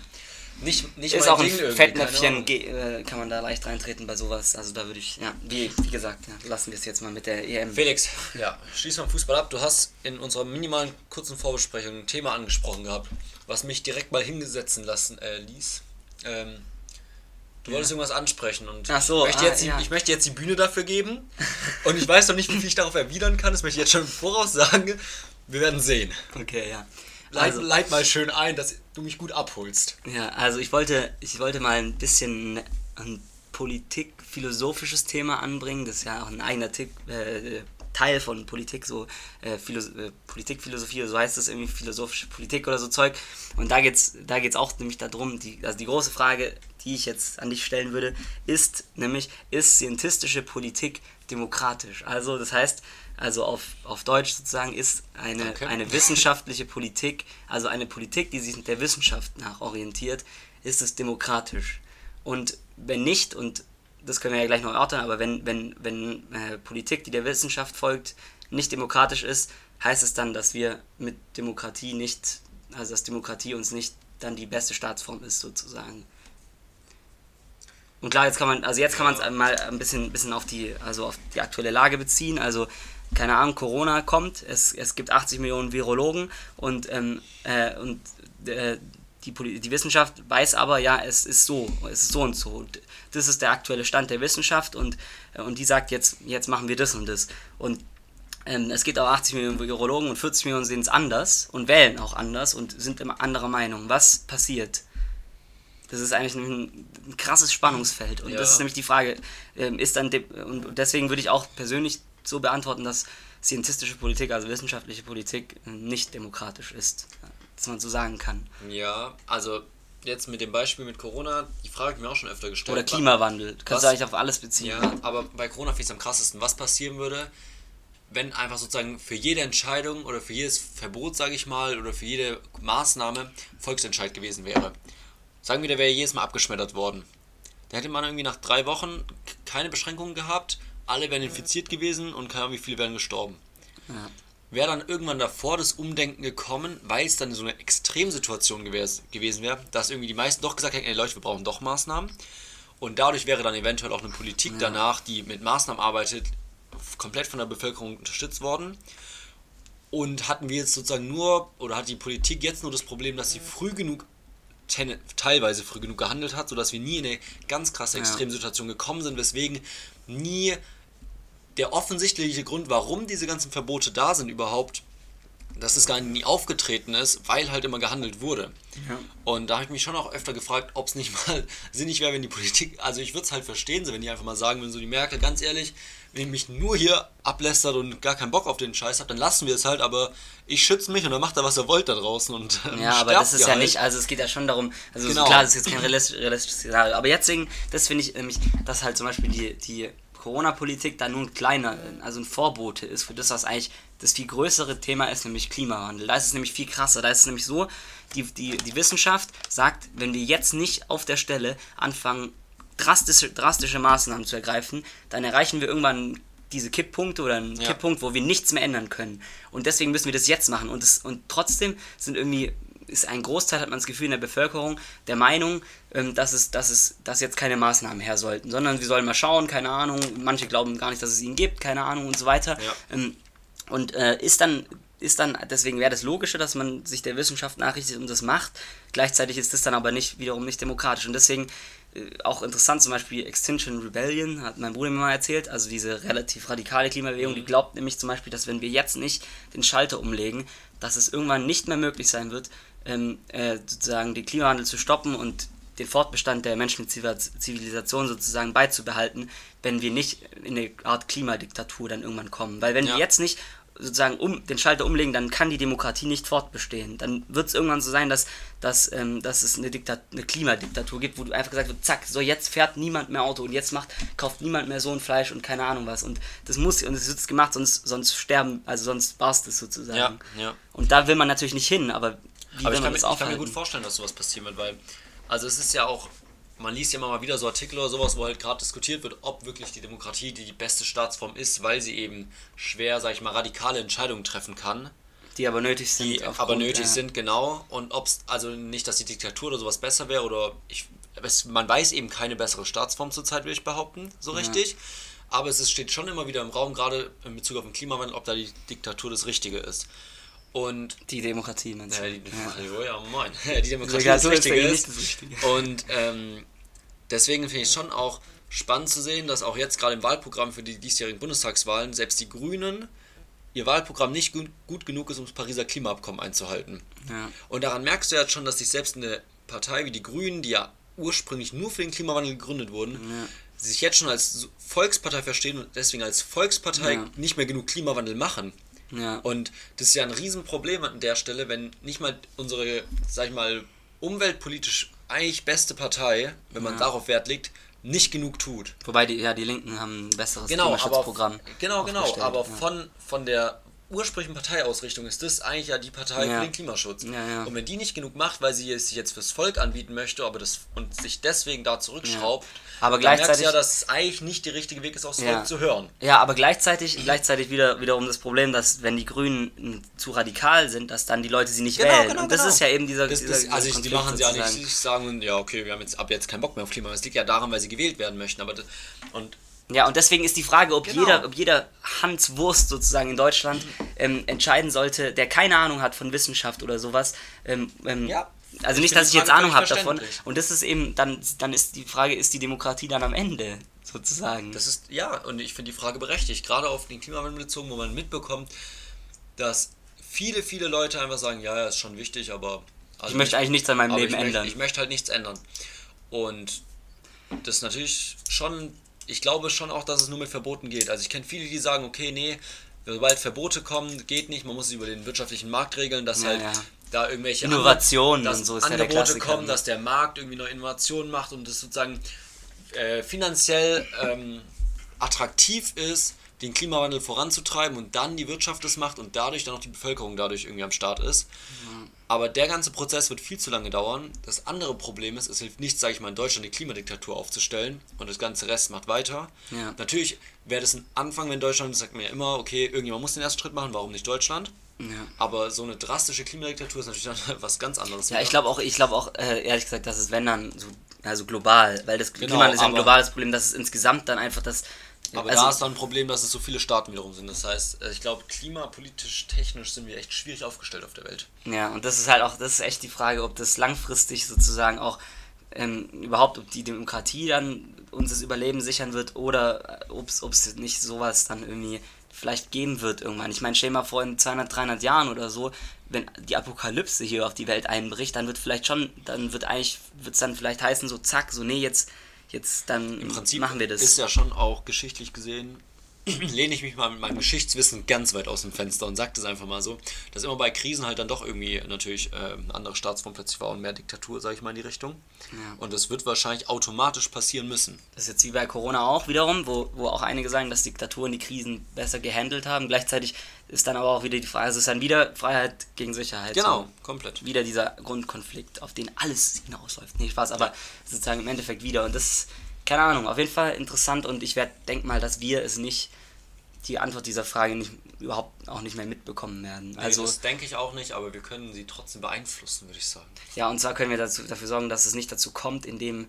Nicht, nicht ist auch ein Ding Fettnäpfchen, äh, kann man da leicht reintreten bei sowas. Also da würde ich, ja, wie, wie gesagt, ja, lassen wir es jetzt mal mit der EM. Felix, ja, schließ mal Fußball ab. Du hast in unserer minimalen kurzen Vorbesprechung ein Thema angesprochen gehabt, was mich direkt mal hingesetzen lassen äh, ließ. Ähm, du wolltest irgendwas ansprechen und so, ich, möchte ah, jetzt die, ja. ich möchte jetzt die Bühne dafür geben und ich weiß noch nicht, wie viel ich darauf erwidern kann. Das möchte ich jetzt schon im Voraus sagen. Wir werden sehen. Okay, ja. Leit, Also, leit mal schön ein, dass du mich gut abholst. ja, also ich wollte, ich wollte mal ein bisschen ein Politik-philosophisches Thema anbringen. Das ist ja auch ein eigener Tick, äh, Teil von Politik, so äh, Philos äh, Politikphilosophie, so heißt es irgendwie, philosophische Politik oder so Zeug. Und da geht's, da geht's auch nämlich darum, die, also die große Frage, die ich jetzt an dich stellen würde, ist nämlich, ist scientistische Politik demokratisch? Also das heißt, also auf, auf Deutsch sozusagen ist eine, Danke. eine wissenschaftliche Politik, also eine Politik, die sich der Wissenschaft nach orientiert, ist es demokratisch. Und wenn nicht, und das können wir ja gleich noch erörtern, aber wenn, wenn, wenn äh, Politik, die der Wissenschaft folgt, nicht demokratisch ist, heißt es dann, dass wir mit Demokratie nicht, also dass Demokratie uns nicht dann die beste Staatsform ist, sozusagen. Und klar, jetzt kann man, also jetzt kann man es mal ein bisschen, bisschen auf die, also auf die aktuelle Lage beziehen. Also, keine Ahnung, Corona kommt, es, es gibt 80 Millionen Virologen und, ähm, äh, und äh, die, Poli- die Wissenschaft weiß aber, ja, es ist so, es ist so und so. Und das ist der aktuelle Stand der Wissenschaft und, äh, und die sagt, jetzt, jetzt machen wir das und das. Und ähm, es gibt auch 80 Millionen Virologen und 40 Millionen sehen es anders und wählen auch anders und sind immer anderer Meinung. Was passiert? Das ist eigentlich ein, ein krasses Spannungsfeld. Und Ja. das ist nämlich die Frage, ähm, ist dann, und deswegen würde ich auch persönlich so beantworten, dass scientistische Politik, also wissenschaftliche Politik, nicht demokratisch ist. Dass man so sagen kann. Ja, also jetzt mit dem Beispiel mit Corona, die Frage habe ich mir auch schon öfter gestellt. Oder Klimawandel. Du kannst Was? eigentlich auf alles beziehen. Ja, aber bei Corona finde ich es am krassesten. Was passieren würde, wenn einfach sozusagen für jede Entscheidung oder für jedes Verbot, sage ich mal, oder für jede Maßnahme Volksentscheid gewesen wäre? Sagen wir, der wäre jedes Mal abgeschmettert worden. Da hätte man irgendwie nach drei Wochen keine Beschränkungen gehabt, alle wären infiziert gewesen und keine Ahnung, wie viele wären gestorben. Ja. Wäre dann irgendwann davor das Umdenken gekommen, weil es dann so eine Extremsituation gewärs- gewesen wäre, dass irgendwie die meisten doch gesagt hätten, ey Leute, wir brauchen doch Maßnahmen. Und dadurch wäre dann eventuell auch eine Politik danach, die mit Maßnahmen arbeitet, komplett von der Bevölkerung unterstützt worden. Und hatten wir jetzt sozusagen nur, oder hat die Politik jetzt nur das Problem, dass sie früh genug, teilweise früh genug gehandelt hat, sodass wir nie in eine ganz krasse Ja. Extremsituation gekommen sind, weswegen nie der offensichtliche Grund, warum diese ganzen Verbote da sind überhaupt, dass es gar nie aufgetreten ist, weil halt immer gehandelt wurde. Ja. Und da habe ich mich schon auch öfter gefragt, ob es nicht mal sinnig wäre, wenn die Politik, also ich würde es halt verstehen, so wenn die einfach mal sagen würden, so die Merkel, ganz ehrlich, wenn ihr mich nur hier ablästert und gar keinen Bock auf den Scheiß habt, dann lassen wir es halt, aber ich schütze mich und dann macht er, was er wollt da draußen und ähm, Ja, aber das ist ja halt. nicht, also es geht ja schon darum, also Genau. klar, das ist jetzt kein realistisch- realistisches Szenario, aber jetzt deswegen, das finde ich nämlich, dass halt zum Beispiel die, die Corona-Politik da nur ein kleiner, also ein Vorbote ist für das, was eigentlich das viel größere Thema ist, nämlich Klimawandel. Da ist es nämlich viel krasser, da ist es nämlich so, die, die, die Wissenschaft sagt, wenn wir jetzt nicht auf der Stelle anfangen, drastische, drastische Maßnahmen zu ergreifen, dann erreichen wir irgendwann diese Kipppunkte oder einen Ja. Kipppunkt, wo wir nichts mehr ändern können. Und deswegen müssen wir das jetzt machen. Und, es, und trotzdem sind irgendwie, ist ein Großteil, hat man das Gefühl, in der Bevölkerung der Meinung, ähm, dass, es, dass, es, dass jetzt keine Maßnahmen her sollten, sondern wir sollen mal schauen, keine Ahnung. Manche glauben gar nicht, dass es ihn gibt, keine Ahnung und so weiter. Ja. Ähm, und äh, ist dann, ist dann, deswegen wäre das Logische, dass man sich der Wissenschaft nachrichtet und das macht. Gleichzeitig ist das dann aber nicht wiederum nicht demokratisch. Und deswegen äh, auch interessant, zum Beispiel Extinction Rebellion, hat mein Bruder mir mal erzählt, also diese relativ radikale Klimabewegung, die glaubt nämlich zum Beispiel, dass wenn wir jetzt nicht den Schalter umlegen, dass es irgendwann nicht mehr möglich sein wird, ähm, äh, sozusagen den Klimawandel zu stoppen und den Fortbestand der menschlichen Zivil- Zivilisation sozusagen beizubehalten, wenn wir nicht in eine Art Klimadiktatur dann irgendwann kommen. Weil wenn wir Ja. jetzt nicht sozusagen um, den Schalter umlegen, dann kann die Demokratie nicht fortbestehen. Dann wird es irgendwann so sein, dass, dass, ähm, dass es eine, Diktat eine Klimadiktatur gibt, wo du einfach gesagt wird, zack, so jetzt fährt niemand mehr Auto und jetzt macht, kauft niemand mehr so ein Fleisch und keine Ahnung was. Und das muss und es wird gemacht, sonst, sonst sterben, also sonst barst es sozusagen. Ja, ja. Und da will man natürlich nicht hin, aber wie Aber ich kann, mir, ich kann mir gut vorstellen, dass sowas passieren wird, weil, also es ist ja auch, man liest ja immer mal wieder so Artikel oder sowas, wo halt gerade diskutiert wird, ob wirklich die Demokratie die, die beste Staatsform ist, weil sie eben schwer, sag ich mal, radikale Entscheidungen treffen kann, die aber nötig sind. die aber nötig der- sind, genau. Und ob es, also nicht, dass die Diktatur oder sowas besser wäre oder ich, es, man weiß eben keine bessere Staatsform zurzeit, würde ich behaupten, so richtig. Aber es ist, steht schon immer wieder im Raum, gerade in Bezug auf den Klimawandel, ob da die Diktatur das Richtige ist. Und Die Demokratie, meinst du? ja, die, Ja. oh ja, moin. Ja, die Demokratie Ja, so ist Richtige eigentlich ist. das Richtige. Und ähm, deswegen finde ich es schon auch spannend zu sehen, dass auch jetzt gerade im Wahlprogramm für die diesjährigen Bundestagswahlen selbst die Grünen ihr Wahlprogramm nicht gut, gut genug ist, um das Pariser Klimaabkommen einzuhalten. Ja. Und daran merkst du jetzt schon, dass sich selbst eine Partei wie die Grünen, die ja ursprünglich nur für den Klimawandel gegründet wurden, Ja. sich jetzt schon als Volkspartei verstehen und deswegen als Volkspartei Ja. nicht mehr genug Klimawandel machen. Ja. Und das ist ja ein Riesenproblem an der Stelle, wenn nicht mal unsere, sag ich mal, umweltpolitisch eigentlich beste Partei, wenn man Ja. darauf Wert legt, nicht genug tut. Wobei die, ja, die Linken haben ein besseres Genau, aber Klimaschutzprogramm. genau, genau, aufgestellt, aber ja. von, von der ursprünglichen Parteiausrichtung ist das eigentlich ja die Partei Ja. für den Klimaschutz. Ja, ja. Und wenn die nicht genug macht, weil sie es sich jetzt fürs Volk anbieten möchte, aber das und sich deswegen da zurückschraubt, Aber gleichzeitig- ja, dass es eigentlich nicht der richtige Weg ist, aufs. Volk zu hören. Ja, aber gleichzeitig, gleichzeitig wieder, wiederum das Problem, dass wenn die Grünen zu radikal sind, dass dann die Leute sie nicht wählen. Und das ist ja eben dieser, Das, das, dieser also ich, die machen sie ja nicht, sie sagen, ja okay, wir haben jetzt ab jetzt keinen Bock mehr auf Klima. Es liegt ja daran, weil sie gewählt werden möchten. Aber das, und Ja, und deswegen ist die Frage, ob, Genau. jeder, ob jeder Hans Wurst sozusagen in Deutschland ähm, entscheiden sollte, der keine Ahnung hat von Wissenschaft oder sowas. Ähm, ähm, Ja. Also Ich nicht, dass ich jetzt Ahnung habe davon. Und das ist eben, dann, dann ist die Frage, ist die Demokratie dann am Ende sozusagen? das ist, ja, und ich finde die Frage berechtigt, gerade auf den Klimawandel bezogen, wo man mitbekommt, dass viele, viele Leute einfach sagen, ja, ja, ist schon wichtig, aber... Also ich möchte eigentlich nichts an meinem Leben ich möchte, ändern. ich möchte halt nichts ändern. Und das ist natürlich schon, ich glaube schon auch, dass es nur mit Verboten geht. Also ich kenne viele, die sagen, okay, nee, sobald Verbote kommen, geht nicht, man muss es über den wirtschaftlichen Markt regeln, dass Ja, halt ja. da irgendwelche Innovationen dass und so ist ja der Angebote kommen, ne? dass der Markt irgendwie neue Innovationen macht und das sozusagen äh, finanziell ähm, attraktiv ist, den Klimawandel voranzutreiben und dann die Wirtschaft das macht und dadurch dann auch die Bevölkerung dadurch irgendwie am Start ist. Aber der ganze Prozess wird viel zu lange dauern. Das andere Problem ist, es hilft nicht, sage ich mal, in Deutschland eine Klimadiktatur aufzustellen und das ganze Rest macht weiter. Ja. Natürlich wäre das ein Anfang, wenn Deutschland, das sagt man ja immer, okay, irgendjemand muss den ersten Schritt machen, warum nicht Deutschland? Ja. Aber so eine drastische Klimadiktatur ist natürlich dann was ganz anderes. Ja, ich glaube auch, ich glaube auch, äh, ehrlich gesagt, dass es wenn dann so, also global, weil das Genau, Klima ist ja ein globales Problem, dass es insgesamt dann einfach das. Aber also, da ist dann ein Problem, dass es so viele Staaten wiederum sind. Das heißt, äh, ich glaube, klimapolitisch, technisch sind wir echt schwierig aufgestellt auf der Welt. Ja, und das ist halt auch, das ist echt die Frage, ob das langfristig sozusagen auch ähm, überhaupt, ob die Demokratie dann uns das Überleben sichern wird oder ob es nicht sowas dann irgendwie vielleicht geben wird irgendwann. Ich meine, stell mal vor, in 200, 300 Jahren oder so, wenn die Apokalypse hier auf die Welt einbricht, dann wird vielleicht schon, dann wird eigentlich, wird es dann vielleicht heißen, so zack, so nee, jetzt, jetzt dann Im Prinzip machen wir das. ist ja schon auch geschichtlich gesehen, lehne ich mich mal mit meinem Geschichtswissen ganz weit aus dem Fenster und sage das einfach mal so, dass immer bei Krisen halt dann doch irgendwie natürlich äh, eine andere Staatsform plötzlich war und mehr Diktatur, sage ich mal, in die Richtung. Ja. Und das wird wahrscheinlich automatisch passieren müssen. Das ist jetzt wie bei Corona auch wiederum, wo, wo auch einige sagen, dass Diktaturen die Krisen besser gehandelt haben. Gleichzeitig ist dann aber auch wieder die Frage, es ist dann wieder Freiheit gegen Sicherheit. Genau, So, komplett. wieder dieser Grundkonflikt, auf den alles hinausläuft. Nee, Spaß, aber sozusagen im Endeffekt wieder. Und das, keine Ahnung, auf jeden Fall interessant und ich denke mal, dass wir es nicht, die Antwort dieser Frage nicht, überhaupt auch nicht mehr mitbekommen werden. Also, nee, das denke ich auch nicht, aber wir können sie trotzdem beeinflussen, würde ich sagen. Ja, und zwar können wir dazu, dafür sorgen, dass es nicht dazu kommt, indem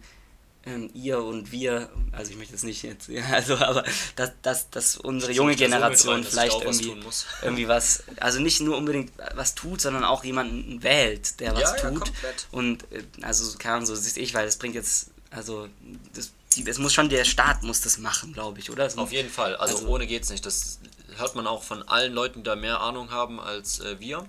ähm, ihr und wir, also ich möchte jetzt nicht jetzt, also aber dass, dass, dass unsere junge Generation rein, vielleicht irgendwie, was irgendwie was, also nicht nur unbedingt was tut, sondern auch jemanden wählt, der was ja, tut. Ja, und äh, also Ahnung, so sehe ich, weil das bringt jetzt, also das, die, es muss schon der Staat muss das machen, glaube ich, oder? Auf jeden Fall, also, also ohne geht's nicht. Das hört man auch von allen Leuten, die da mehr Ahnung haben als äh, wir.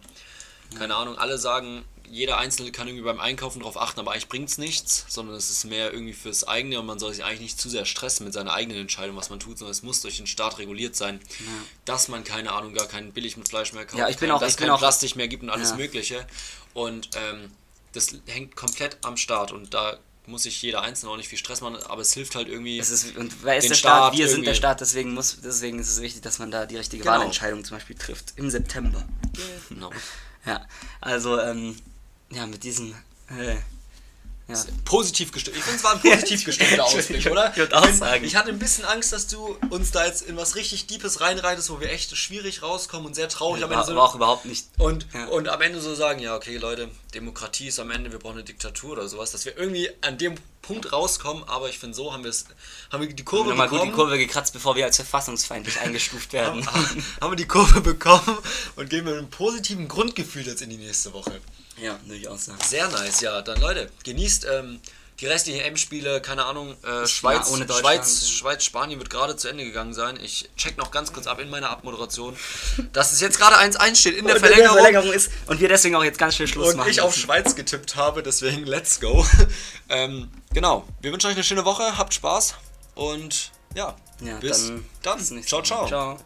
Keine ja. Ahnung, alle sagen, jeder Einzelne kann irgendwie beim Einkaufen darauf achten, aber eigentlich bringt es nichts, sondern es ist mehr irgendwie fürs eigene und man soll sich eigentlich nicht zu sehr stressen mit seiner eigenen Entscheidung, was man tut, sondern es muss durch den Staat reguliert sein, ja. dass man keine Ahnung, gar kein billig mit Fleisch mehr kauft, ja, ich bin auch, dass es kein auch, Plastik mehr gibt und alles ja. Mögliche. Und ähm, das hängt komplett am Staat und da muss sich jeder Einzelne auch nicht viel Stress machen, aber es hilft halt irgendwie. Es ist, und wer ist der Staat? Staat wir sind der Staat, deswegen, muss, deswegen ist es wichtig, dass man da die richtige genau. Wahlentscheidung zum Beispiel trifft. Im September. Genau. Ja, also ähm, ja, mit diesen. Äh, ja. Positiv gestimmt. Ich finde, es war ein positiv gestimmter Ausblick, oder? Ich auch sagen. Ich hatte ein bisschen Angst, dass du uns da jetzt in was richtig Deepes reinreitest, wo wir echt schwierig rauskommen und sehr traurig ja, am Ende sind. Aber auch überhaupt nicht. Und, ja. und am Ende so sagen, ja, okay, Leute, Demokratie ist am Ende, wir brauchen eine Diktatur oder sowas, dass wir irgendwie an dem Punkt rauskommen, aber ich finde, so haben wir haben wir die Kurve haben bekommen. gut die Kurve gekratzt, bevor wir als verfassungsfeindlich eingestuft werden. haben, haben wir die Kurve bekommen und gehen mit einem positiven Grundgefühl jetzt in die nächste Woche. Ja, würde ich auch sagen. Sehr nice, ja. Dann Leute, genießt ähm, die restlichen M-Spiele, keine Ahnung, äh, Schweiz, ohne Schweiz, Schweiz, Spanien wird gerade zu Ende gegangen sein. Ich check noch ganz kurz ab in meiner Abmoderation, dass es jetzt gerade 1-1 steht in der und Verlängerung. Der Verlängerung ist und wir deswegen auch jetzt ganz schnell Schluss und machen. Und ich auf Schweiz getippt habe, deswegen let's go. ähm, genau, wir wünschen euch eine schöne Woche, habt Spaß und ja, ja bis dann. dann. Ciao, ciao. Ciao.